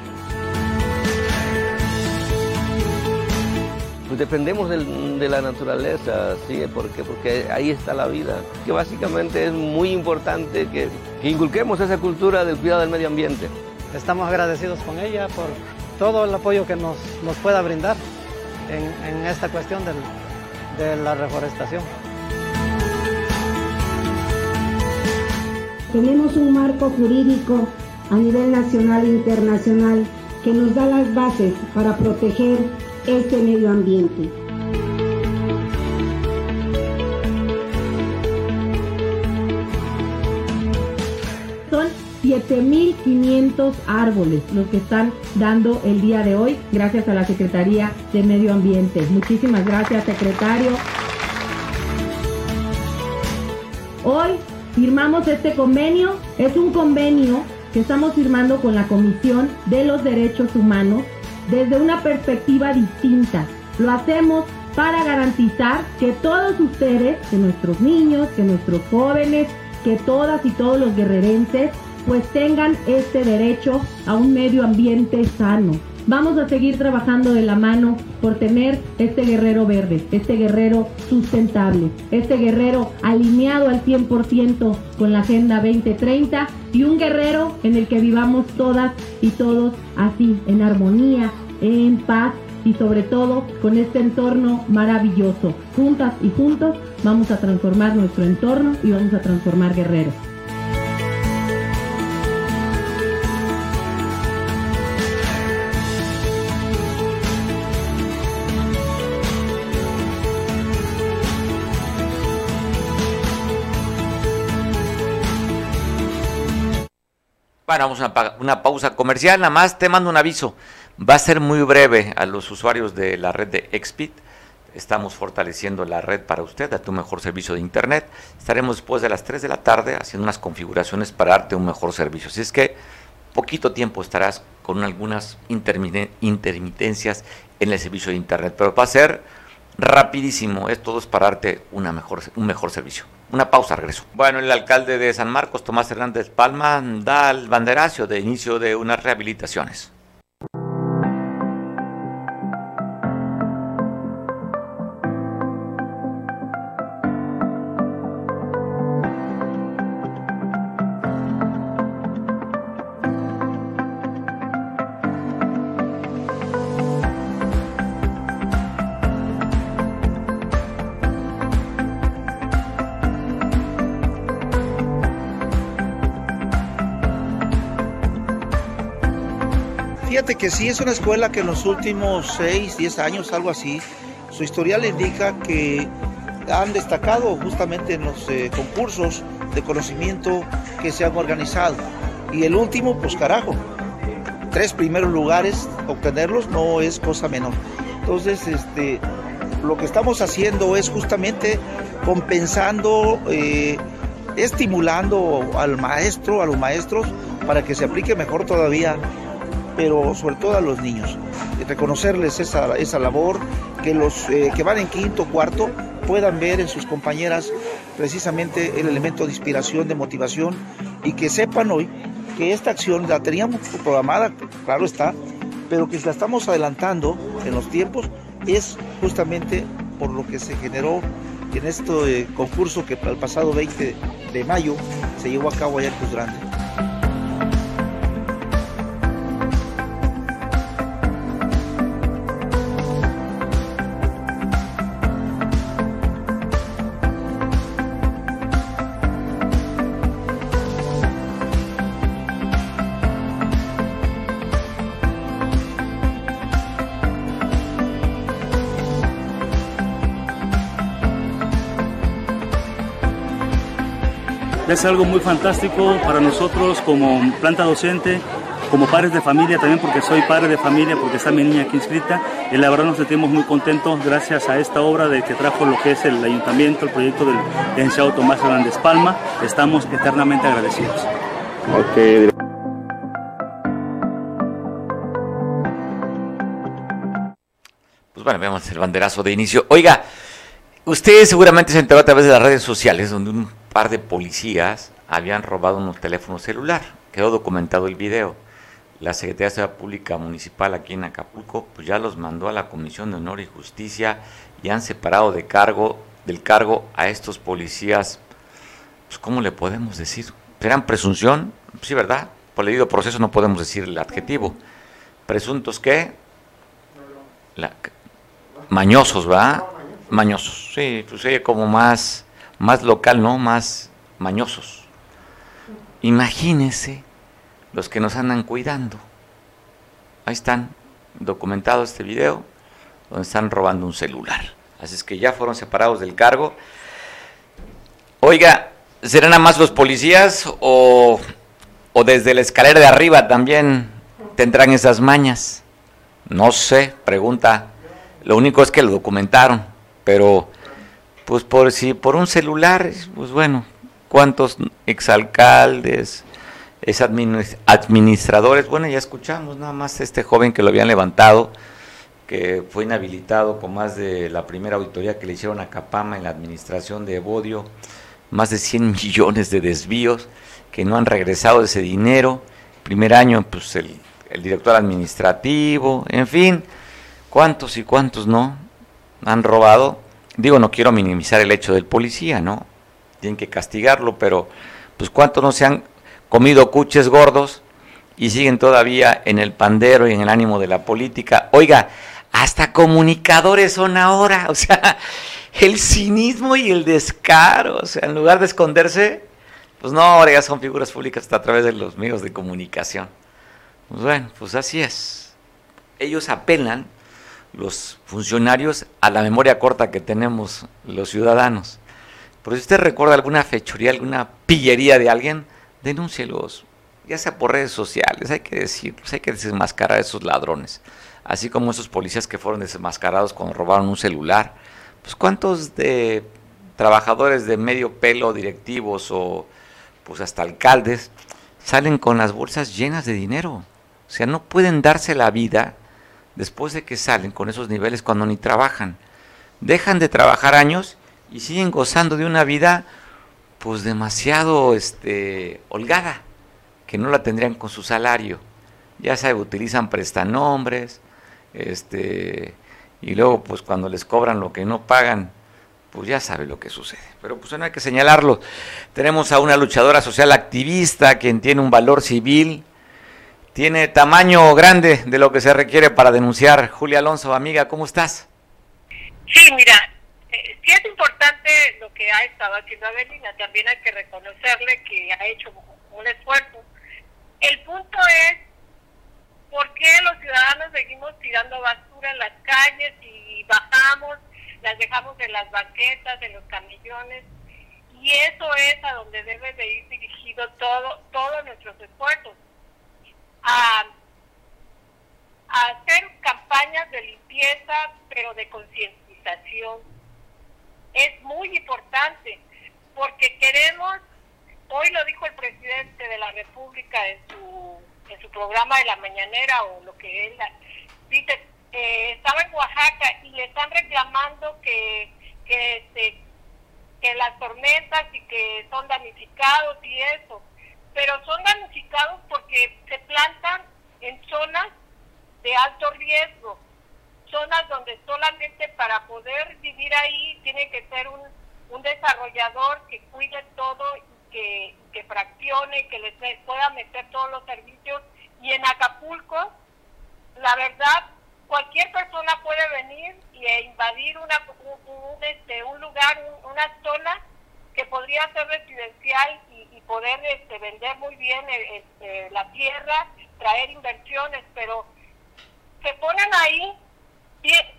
Speaker 8: Pues dependemos de la naturaleza, sí, porque, porque ahí está la vida, que básicamente es muy importante que, que inculquemos esa cultura del cuidado del medio ambiente.
Speaker 9: Estamos agradecidos con ella por todo el apoyo que nos, nos pueda brindar en, esta cuestión de la reforestación.
Speaker 5: Tenemos un marco jurídico a nivel nacional e internacional que nos da las bases para proteger este medio ambiente. 7.500 árboles los que están dando el día de hoy gracias a la Secretaría de Medio Ambiente. Muchísimas gracias, secretario. Hoy firmamos este convenio. Es un convenio que estamos firmando con la Comisión de los Derechos Humanos desde una perspectiva distinta. Lo hacemos para garantizar que todos ustedes, que nuestros niños, que nuestros jóvenes, que todas y todos los guerrerenses pues tengan este derecho a un medio ambiente sano. Vamos a seguir trabajando de la mano por tener este guerrero verde, este guerrero sustentable, este guerrero alineado al 100% con la Agenda 2030 y un guerrero en el que vivamos todas y todos así, en armonía, en paz y sobre todo con este entorno maravilloso. Juntas y juntos vamos a transformar nuestro entorno y vamos a transformar guerreros.
Speaker 1: Bueno, vamos a una, pausa comercial. Nada más te mando un aviso. Va a ser muy breve a los usuarios de la red de Expit. Estamos fortaleciendo la red para usted, a tu mejor servicio de Internet. Estaremos después de las 3 de la tarde haciendo unas configuraciones para darte un mejor servicio. Así es que poquito tiempo estarás con algunas intermitencias en el servicio de Internet, pero va a ser rapidísimo. Es todo es para darte una mejor, un mejor servicio. Una pausa, regreso. Bueno, el alcalde de San Marcos, Tomás Hernández Palma, da el banderacio de inicio de unas rehabilitaciones.
Speaker 10: Que sí es una escuela que en los últimos 6, 10 años, algo así, Su historial indica que han destacado justamente en los eh, concursos de conocimiento que se han organizado. Y el último, pues carajo, tres primeros lugares, obtenerlos no es cosa menor. Entonces, este, lo que estamos haciendo es justamente compensando, eh, estimulando al maestro, a los maestros, para que se aplique mejor todavía, pero sobre todo a los niños. Reconocerles esa, esa labor, que los eh, que van en quinto, cuarto, puedan ver en sus compañeras precisamente el elemento de inspiración, de motivación y que sepan hoy que esta acción la teníamos programada, claro está, pero que la estamos adelantando en los tiempos es justamente por lo que se generó en este concurso que el pasado 20 de mayo se llevó a cabo allá en Cruz Grande.
Speaker 11: Es algo muy fantástico para nosotros como planta docente, como padres de familia también, porque soy padre de familia, porque está mi niña aquí inscrita, y la verdad nos sentimos muy contentos gracias a esta obra de que trajo lo que es el ayuntamiento, el proyecto del licenciado Tomás Hernández Palma, estamos eternamente agradecidos.
Speaker 1: Pues bueno, vemos el banderazo de inicio. Oiga, usted seguramente se enteró a través de las redes sociales, donde un par de policías habían robado unos teléfonos celular. Quedó documentado el video. La Secretaría de Seguridad Pública Municipal aquí en Acapulco pues ya los mandó a la Comisión de Honor y Justicia y han separado de cargo del cargo a estos policías. Pues ¿cómo le podemos decir? ¿Serán presunción? Sí, ¿verdad? Por debido proceso no podemos decir el adjetivo. ¿Presuntos qué? mañosos, ¿verdad? Mañosos. Sí, pues como más más local, ¿no? Más mañosos. Imagínense los que nos andan cuidando. Ahí están, documentado este video, donde están robando un celular. Así es que ya fueron separados del cargo. Oiga, ¿serán nada más los policías o, o desde la escalera de arriba también tendrán esas mañas? No sé, pregunta. Lo único es que lo documentaron, pero pues por si por un celular, pues bueno, cuántos exalcaldes, es administradores, bueno, ya escuchamos nada más este joven que lo habían levantado, que fue inhabilitado con más de la primera auditoría que le hicieron a Capama en la administración de Evodio, más de 100 millones de desvíos que no han regresado ese dinero, primer año pues el, el director administrativo, en fin, cuántos y cuántos no han robado digo, no quiero minimizar el hecho del policía, ¿no? Tienen que castigarlo, pero pues cuántos no se han comido cuches gordos y siguen todavía en el pandero y en el ánimo de la política. Oiga, hasta comunicadores son ahora, o sea, el cinismo y el descaro, o sea, en lugar de esconderse, pues no, ahora ya son figuras públicas hasta a través de los medios de comunicación. Pues bueno, pues así es. Ellos apelan los funcionarios a la memoria corta que tenemos los ciudadanos. Pero si usted recuerda alguna fechoría, alguna pillería de alguien, denúncielos, ya sea por redes sociales, hay que decir, hay que desmascarar a esos ladrones. Así como esos policías que fueron desmascarados cuando robaron un celular. Pues cuántos de trabajadores de medio pelo, directivos o pues hasta alcaldes, salen con las bolsas llenas de dinero. O sea, no pueden darse la vida después de que salen con esos niveles cuando ni trabajan. Dejan de trabajar años y siguen gozando de una vida pues demasiado este holgada, que no la tendrían con su salario. Ya sabe, utilizan prestanombres, este y luego pues cuando les cobran lo que no pagan, pues ya sabe lo que sucede. Pero pues no hay que señalarlo. Tenemos a una luchadora social activista quien tiene un valor civil tiene tamaño grande de lo que se requiere para denunciar. Julia Alonso, amiga, ¿cómo estás?
Speaker 12: Sí, mira, eh, sí es importante lo que ha estado haciendo Avelina, también hay que reconocerle que ha hecho un esfuerzo. El punto es, ¿por qué los ciudadanos seguimos tirando basura en las calles y bajamos las dejamos en las banquetas, en los camillones, y eso es a donde debe de ir dirigido todo, todos nuestros esfuerzos. A, hacer campañas de limpieza, pero de concientización. Es muy importante, porque queremos, hoy lo dijo el presidente de la República en su, en su programa de la mañanera, o lo que él dice, eh, estaba en Oaxaca y le están reclamando que, que, este, que las tormentas y que son damnificados y eso, pero son damnificados porque se plantan en zonas de alto riesgo, zonas donde solamente para poder vivir ahí tiene que ser un, un desarrollador que cuide todo que, que fraccione, que les pueda meter todos los servicios. Y en Acapulco, la verdad, cualquier persona puede venir e invadir una, un, este, un lugar, una zona que podría ser residencial y, poder este, vender muy bien eh, este, la tierra, traer inversiones, pero se ponen ahí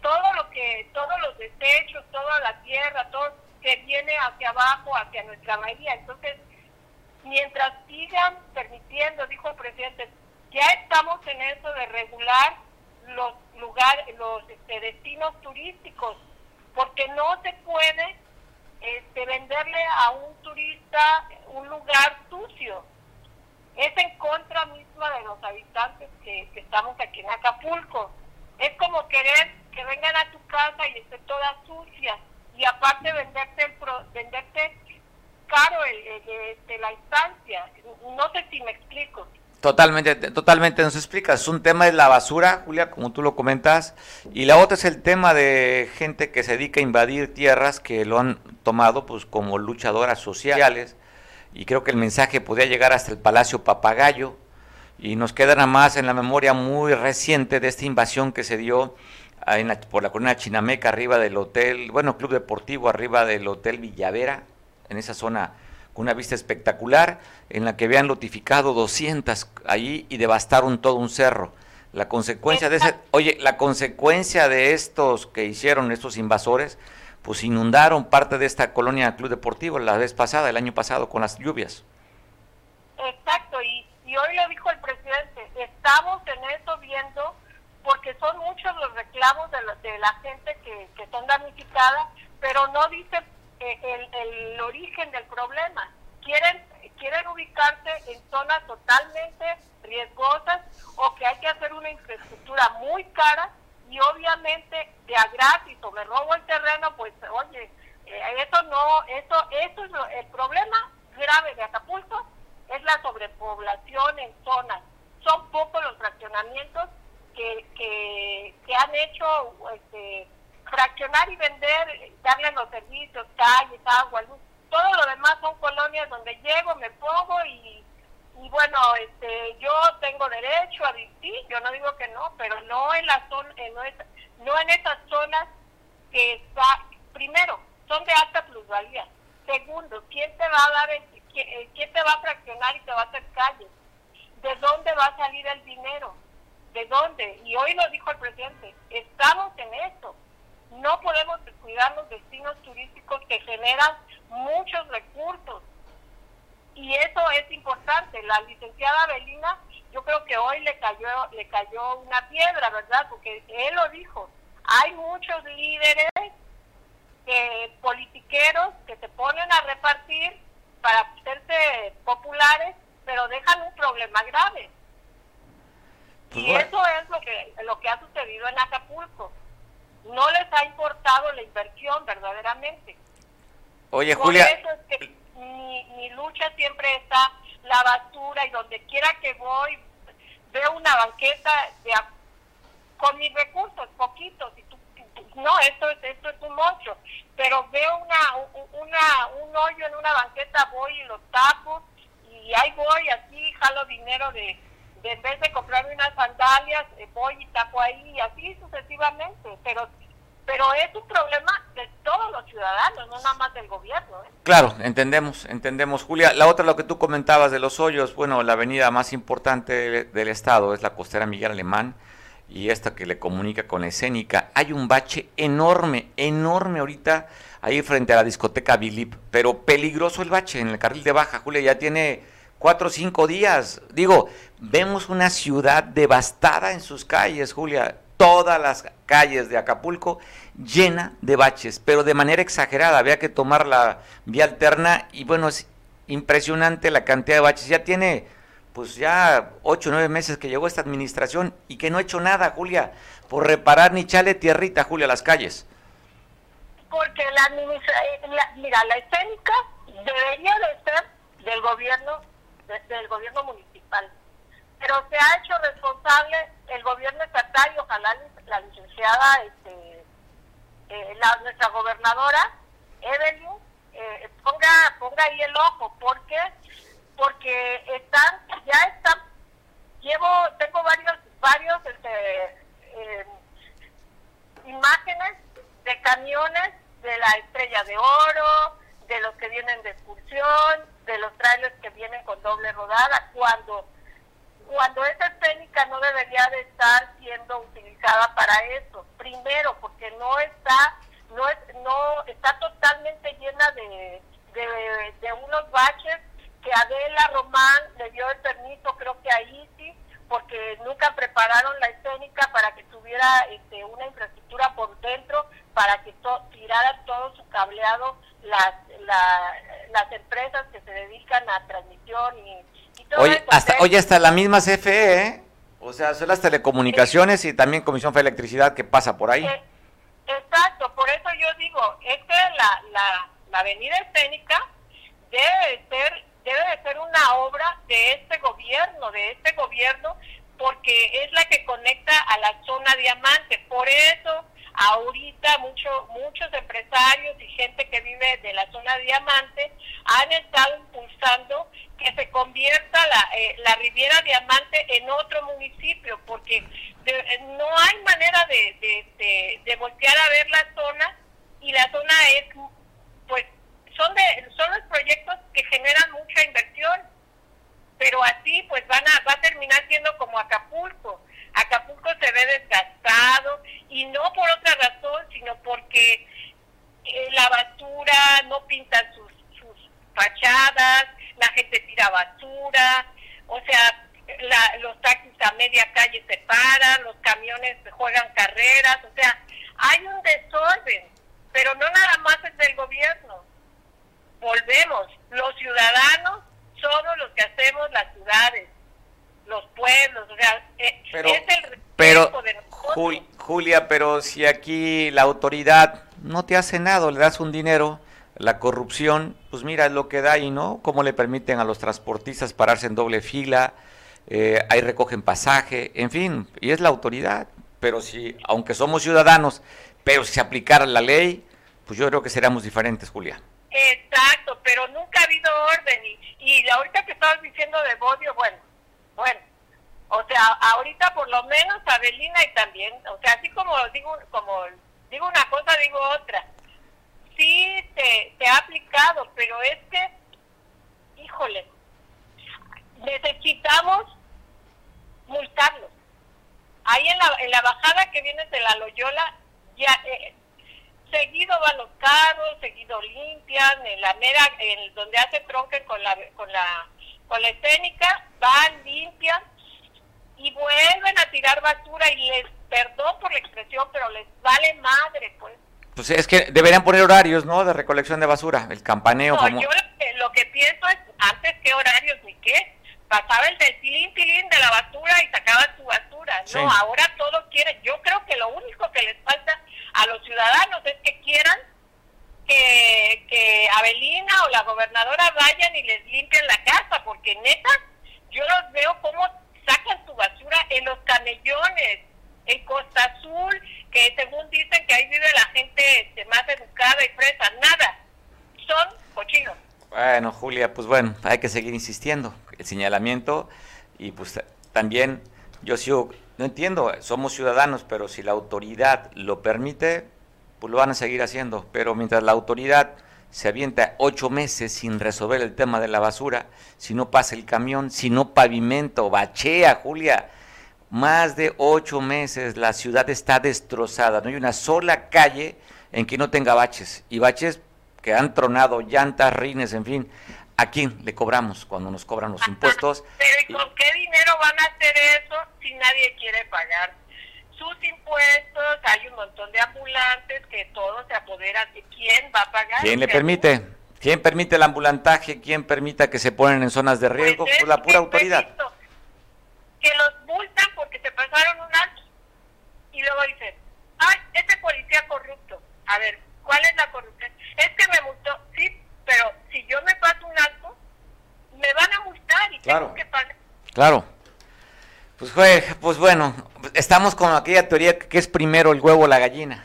Speaker 12: todo lo que, todos los desechos, toda la tierra, todo que viene hacia abajo, hacia nuestra bahía. Entonces, mientras sigan permitiendo, dijo el presidente, ya estamos en eso de regular los lugares, los este, destinos turísticos, porque no se puede este, venderle a un turista un lugar sucio. Es en contra misma de los habitantes que, estamos aquí en Acapulco. Es como querer que vengan a tu casa y esté toda sucia y aparte venderte, el venderte caro el, este, la instancia. No sé si me explico.
Speaker 1: Totalmente, totalmente nos explicas. Un tema es la basura, Julia, como tú lo comentas, y la otra es el tema de gente que se dedica a invadir tierras que lo han tomado pues como luchadoras sociales, y creo que el mensaje podría llegar hasta el Palacio Papagayo, y nos queda nada más en la memoria muy reciente de esta invasión que se dio por la colina Chinameca, arriba del hotel, bueno, Club Deportivo, arriba del Hotel Villavera, en esa zona con una vista espectacular en la que habían notificado 200 ahí y devastaron todo un cerro. La consecuencia de ese, oye, la consecuencia de estos que hicieron estos invasores, pues inundaron parte de esta colonia Club Deportivo la vez pasada, el año pasado con las lluvias.
Speaker 12: Exacto, y, hoy lo dijo el presidente, estamos en esto viendo, porque son muchos los reclamos de la, de la gente que, que son damnificadas, pero no dice el, el origen del problema. Quieren, quieren ubicarse en zonas totalmente riesgosas o que hay que hacer una infraestructura muy cara y obviamente de a gratis o me robo el terreno, pues oye, eh, eso no, eso, eso es el problema grave de Acapulco, es la sobrepoblación en zonas. Son pocos los fraccionamientos que, que, que han hecho este, fraccionar y vender, darle los servicios, calles, agua, luz, todo lo demás son colonias donde llego, me pongo y, y bueno, este, yo tengo derecho a vivir, yo no digo que no, pero no en la zona, no, no en esas zonas que está, primero, son de alta plusvalía. Segundo, ¿quién te va a dar, quién, quién te va a fraccionar y te va a hacer calles? ¿De dónde va a salir el dinero? ¿De dónde? Y hoy lo dijo el presidente, estamos en esto no podemos descuidar los destinos turísticos que generan muchos recursos. Y eso es importante. La licenciada Belina, yo creo que hoy le cayó, le cayó una piedra, ¿verdad? Porque él lo dijo. Hay muchos líderes que, politiqueros que se ponen a repartir para hacerse populares, pero dejan un problema grave. Pues y eso es lo que, lo que ha sucedido en Acapulco no les ha importado la inversión verdaderamente.
Speaker 1: Oye, Julia.
Speaker 12: Eso es que mi, lucha siempre está la basura y donde quiera que voy veo una banqueta de, con mis recursos, poquitos, y tú, no, esto es, esto es un monstruo, pero veo una, una, un hoyo en una banqueta, voy y lo tapo, y ahí voy, así jalo dinero de, en vez de comprarme unas sandalias, eh, voy y tapo ahí, y así sucesivamente, pero pero es un problema de todos los ciudadanos, no nada más del gobierno. ¿eh?
Speaker 1: Claro, entendemos, entendemos. Julia, la otra, lo que tú comentabas de los hoyos, bueno, la avenida más importante del estado es la costera Miguel Alemán, y esta que le comunica con Escénica, hay un bache enorme, enorme ahorita ahí frente a la discoteca Bilip, pero peligroso el bache en el carril de baja, Julia, ya tiene cuatro o cinco días. Digo, vemos una ciudad devastada en sus calles, Julia, todas las calles de Acapulco llena de baches, pero de manera exagerada, había que tomar la vía alterna y bueno, es impresionante la cantidad de baches, ya tiene pues ya ocho o nueve meses que llegó esta administración y que no ha hecho nada, Julia, por reparar ni chale tierrita, Julia, las calles.
Speaker 12: Porque la administración, mira, la escénica debería de ser del gobierno, del gobierno municipal, pero se ha hecho responsable el gobierno estatal y ojalá la licenciada, este, eh, la, nuestra gobernadora, Evelyn, eh, ponga, ponga ahí el ojo, porque porque están, ya están, llevo, tengo varios, varios este, eh, imágenes de camiones de la estrella de oro, de los que vienen de excursión, de los trailers que vienen con doble rodada, cuando cuando esa técnica no debería de estar siendo utilizada para eso. Primero, porque no está no es, no está totalmente llena de, de, unos baches que Adela Román le dio el permiso, creo que a Isi, porque nunca prepararon la escénica para que tuviera este, una infraestructura por dentro, para que to tirara todo su cableado las, las empresas que se dedican a transmisión y,
Speaker 1: oye, Hasta, oye, hasta la misma CFE, ¿eh? O sea, son las telecomunicaciones y también Comisión de Electricidad que pasa por ahí.
Speaker 12: Eh, exacto, por eso yo digo, es que la, la, la avenida escénica debe ser debe de ser una obra de este gobierno, de este gobierno, porque es la que conecta a la zona diamante. Por eso ahorita mucho, muchos empresarios y gente que vive de la zona diamante han estado impulsando que se convierta la, eh, la Riviera Diamante en otro municipio, porque no hay manera de, de, de voltear a ver la zona y la zona es pues son de son los proyectos que generan mucha inversión pero así pues van a va a terminar siendo como Acapulco Acapulco se ve desgastado y no por otra razón sino porque eh, la basura no pinta sus, sus fachadas la gente tira basura o sea la, los taxis a media calle se paran los camiones juegan carreras o sea hay un desorden pero no nada más es del gobierno. Volvemos, los ciudadanos somos los que hacemos las ciudades, los pueblos, o sea, eh,
Speaker 1: pero,
Speaker 12: es el
Speaker 1: pero, de Julia, pero si aquí la autoridad no te hace nada, le das un dinero, la corrupción, pues mira lo que da y no, cómo le permiten a los transportistas pararse en doble fila, eh, ahí recogen pasaje, en fin, y es la autoridad. Pero si, aunque somos ciudadanos, pero si se aplicara la ley, pues yo creo que seríamos diferentes, Julia.
Speaker 12: Exacto, pero nunca ha habido orden. Y, y ahorita que estabas diciendo de Bodio, bueno, bueno, o sea, ahorita por lo menos Abelina y también, o sea, así como digo, como digo una cosa, digo otra. Sí se, se ha aplicado, pero es que, híjole, necesitamos multarlos. Ahí en la, en la bajada que viene de la Loyola, ya eh, seguido van los carros, seguido limpian, en la mera, en donde hace tronque con la, con la, con la escénica, van, limpian y vuelven a tirar basura y les, perdón por la expresión, pero les vale madre, pues.
Speaker 1: Pues es que deberían poner horarios, ¿no? De recolección de basura, el campaneo.
Speaker 12: No, yo lo que, pienso es, antes qué horarios ni qué, pasaba el del tilín, tilín de la basura y sacaba su basura. No, ahora todos quieren, yo creo que lo único que les falta a los ciudadanos es que quieran que, que Avelina o la gobernadora vayan y les limpien la casa, porque neta, yo los veo como sacan su basura en los camellones, en Costa Azul, que según dicen que ahí vive la gente este, más educada y fresa, nada, son cochinos.
Speaker 1: Bueno, Julia, pues bueno, hay que seguir insistiendo, el señalamiento y pues también yo sigo no entiendo, somos ciudadanos, pero si la autoridad lo permite, pues lo van a seguir haciendo. Pero mientras la autoridad se avienta ocho meses sin resolver el tema de la basura, si no pasa el camión, si no pavimento, bachea, Julia, Más de ocho meses la ciudad está destrozada. No hay una sola calle en que no tenga baches. Y baches que han tronado llantas, rines, en fin. ¿A quién le cobramos cuando nos cobran los impuestos?
Speaker 12: Pero ¿y con qué dinero van a hacer eso si nadie quiere pagar sus impuestos? Hay un montón de ambulantes que todo se apodera de quién va a pagar.
Speaker 1: ¿Quién le permite? ¿Quién permite el ambulantaje? ¿Quién permita que se ponen en zonas de riesgo? Pues, la pura autoridad.
Speaker 12: Que los multan porque se pasaron un alto. Y luego dicen, ay, ese policía corrupto. A ver, ¿cuál es la corrupción? Es que me multó, sí, pero si yo me paso un alto, me van a multar y
Speaker 1: claro.
Speaker 12: tengo que pagar.
Speaker 1: Claro. Pues, pues bueno, estamos con aquella teoría que es primero el huevo o la gallina.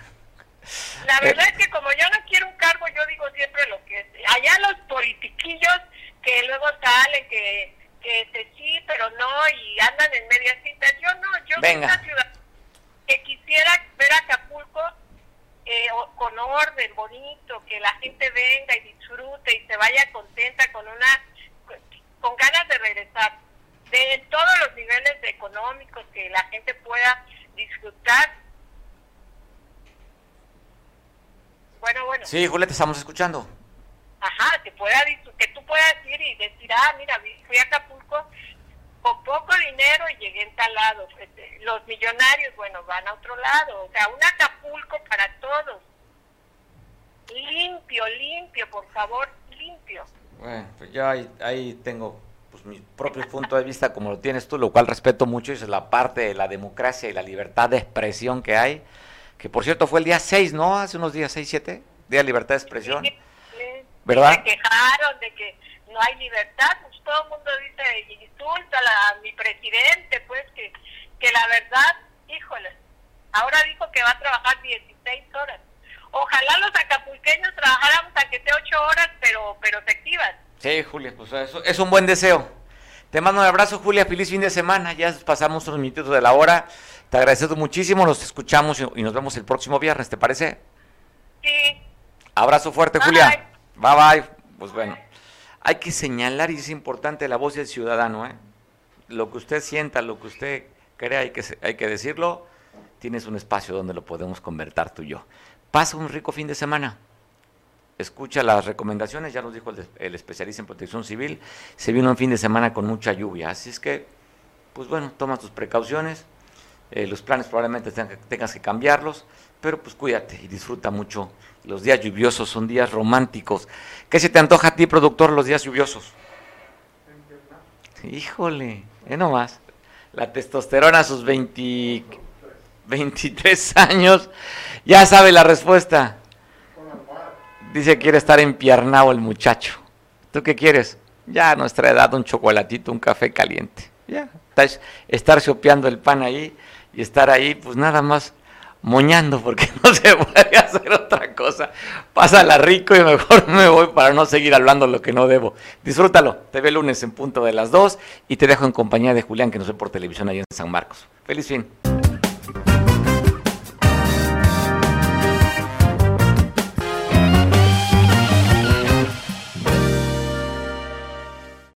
Speaker 12: La eh, verdad es que como yo no quiero un cargo, yo digo siempre lo que es. Allá los politiquillos que luego salen, que, que este, sí, pero no, y andan en medias cintas. Yo no, yo soy una ciudad que quisiera ver a Acapulco eh, con orden, bonito, que la gente venga y disfrute y se vaya contenta con una con ganas de regresar de todos los niveles económicos que la gente pueda disfrutar Bueno, bueno.
Speaker 1: Sí, Julieta, estamos escuchando.
Speaker 12: Ajá, que, pueda, que tú puedas ir y decir, ah, mira, fui a Acapulco con poco dinero y llegué en tal lado. Este, los millonarios, bueno, van a otro lado. O sea, un Acapulco para todos. Limpio, limpio, por favor, limpio.
Speaker 1: Bueno, pues yo ahí, ahí tengo pues, mi propio punto de vista como lo tienes tú, lo cual respeto mucho, es la parte de la democracia y la libertad de expresión que hay que por cierto fue el día 6, ¿no? Hace unos días, 6, 7, Día de Libertad de Expresión. ¿Verdad?
Speaker 12: Se quejaron de que no hay libertad, pues todo el mundo dice, insulta a, mi presidente, pues que, que la verdad, híjole, ahora dijo que va a trabajar 16 horas. Ojalá los acapulqueños trabajáramos que sea 8 horas, pero, pero efectivas.
Speaker 1: Sí, Julia, pues eso es un buen deseo. Te mando un abrazo, Julia, feliz fin de semana, ya pasamos unos minutos de la hora. Te agradezco muchísimo, nos escuchamos y nos vemos el próximo viernes, ¿te parece?
Speaker 12: Sí.
Speaker 1: Abrazo fuerte, Julia. Bye bye. Pues bueno, hay que señalar y es importante la voz del ciudadano, ¿eh? Lo que usted sienta, lo que usted crea, hay que, hay que decirlo. Tienes un espacio donde lo podemos convertir tú y yo. Pasa un rico fin de semana. Escucha las recomendaciones, ya nos dijo el, el especialista en protección civil. Se vino un fin de semana con mucha lluvia, así es que, pues bueno, toma tus precauciones eh, los planes probablemente tengas que cambiarlos, pero pues cuídate y disfruta mucho. Los días lluviosos son días románticos. ¿Qué se te antoja a ti, productor, los días lluviosos? Híjole, ¿eh nomás? La testosterona a sus 20, 23 años ya sabe la respuesta. Dice que quiere estar empiernado el muchacho. ¿Tú qué quieres? Ya a nuestra edad un chocolatito, un café caliente. Ya, estar chopeando el pan ahí y estar ahí, pues nada más moñando, porque no se puede hacer otra cosa. Pásala rico y mejor me voy para no seguir hablando lo que no debo. Disfrútalo. Te ve el lunes en punto de las 2 y te dejo en compañía de Julián, que nos ve por televisión ahí en San Marcos. Feliz fin.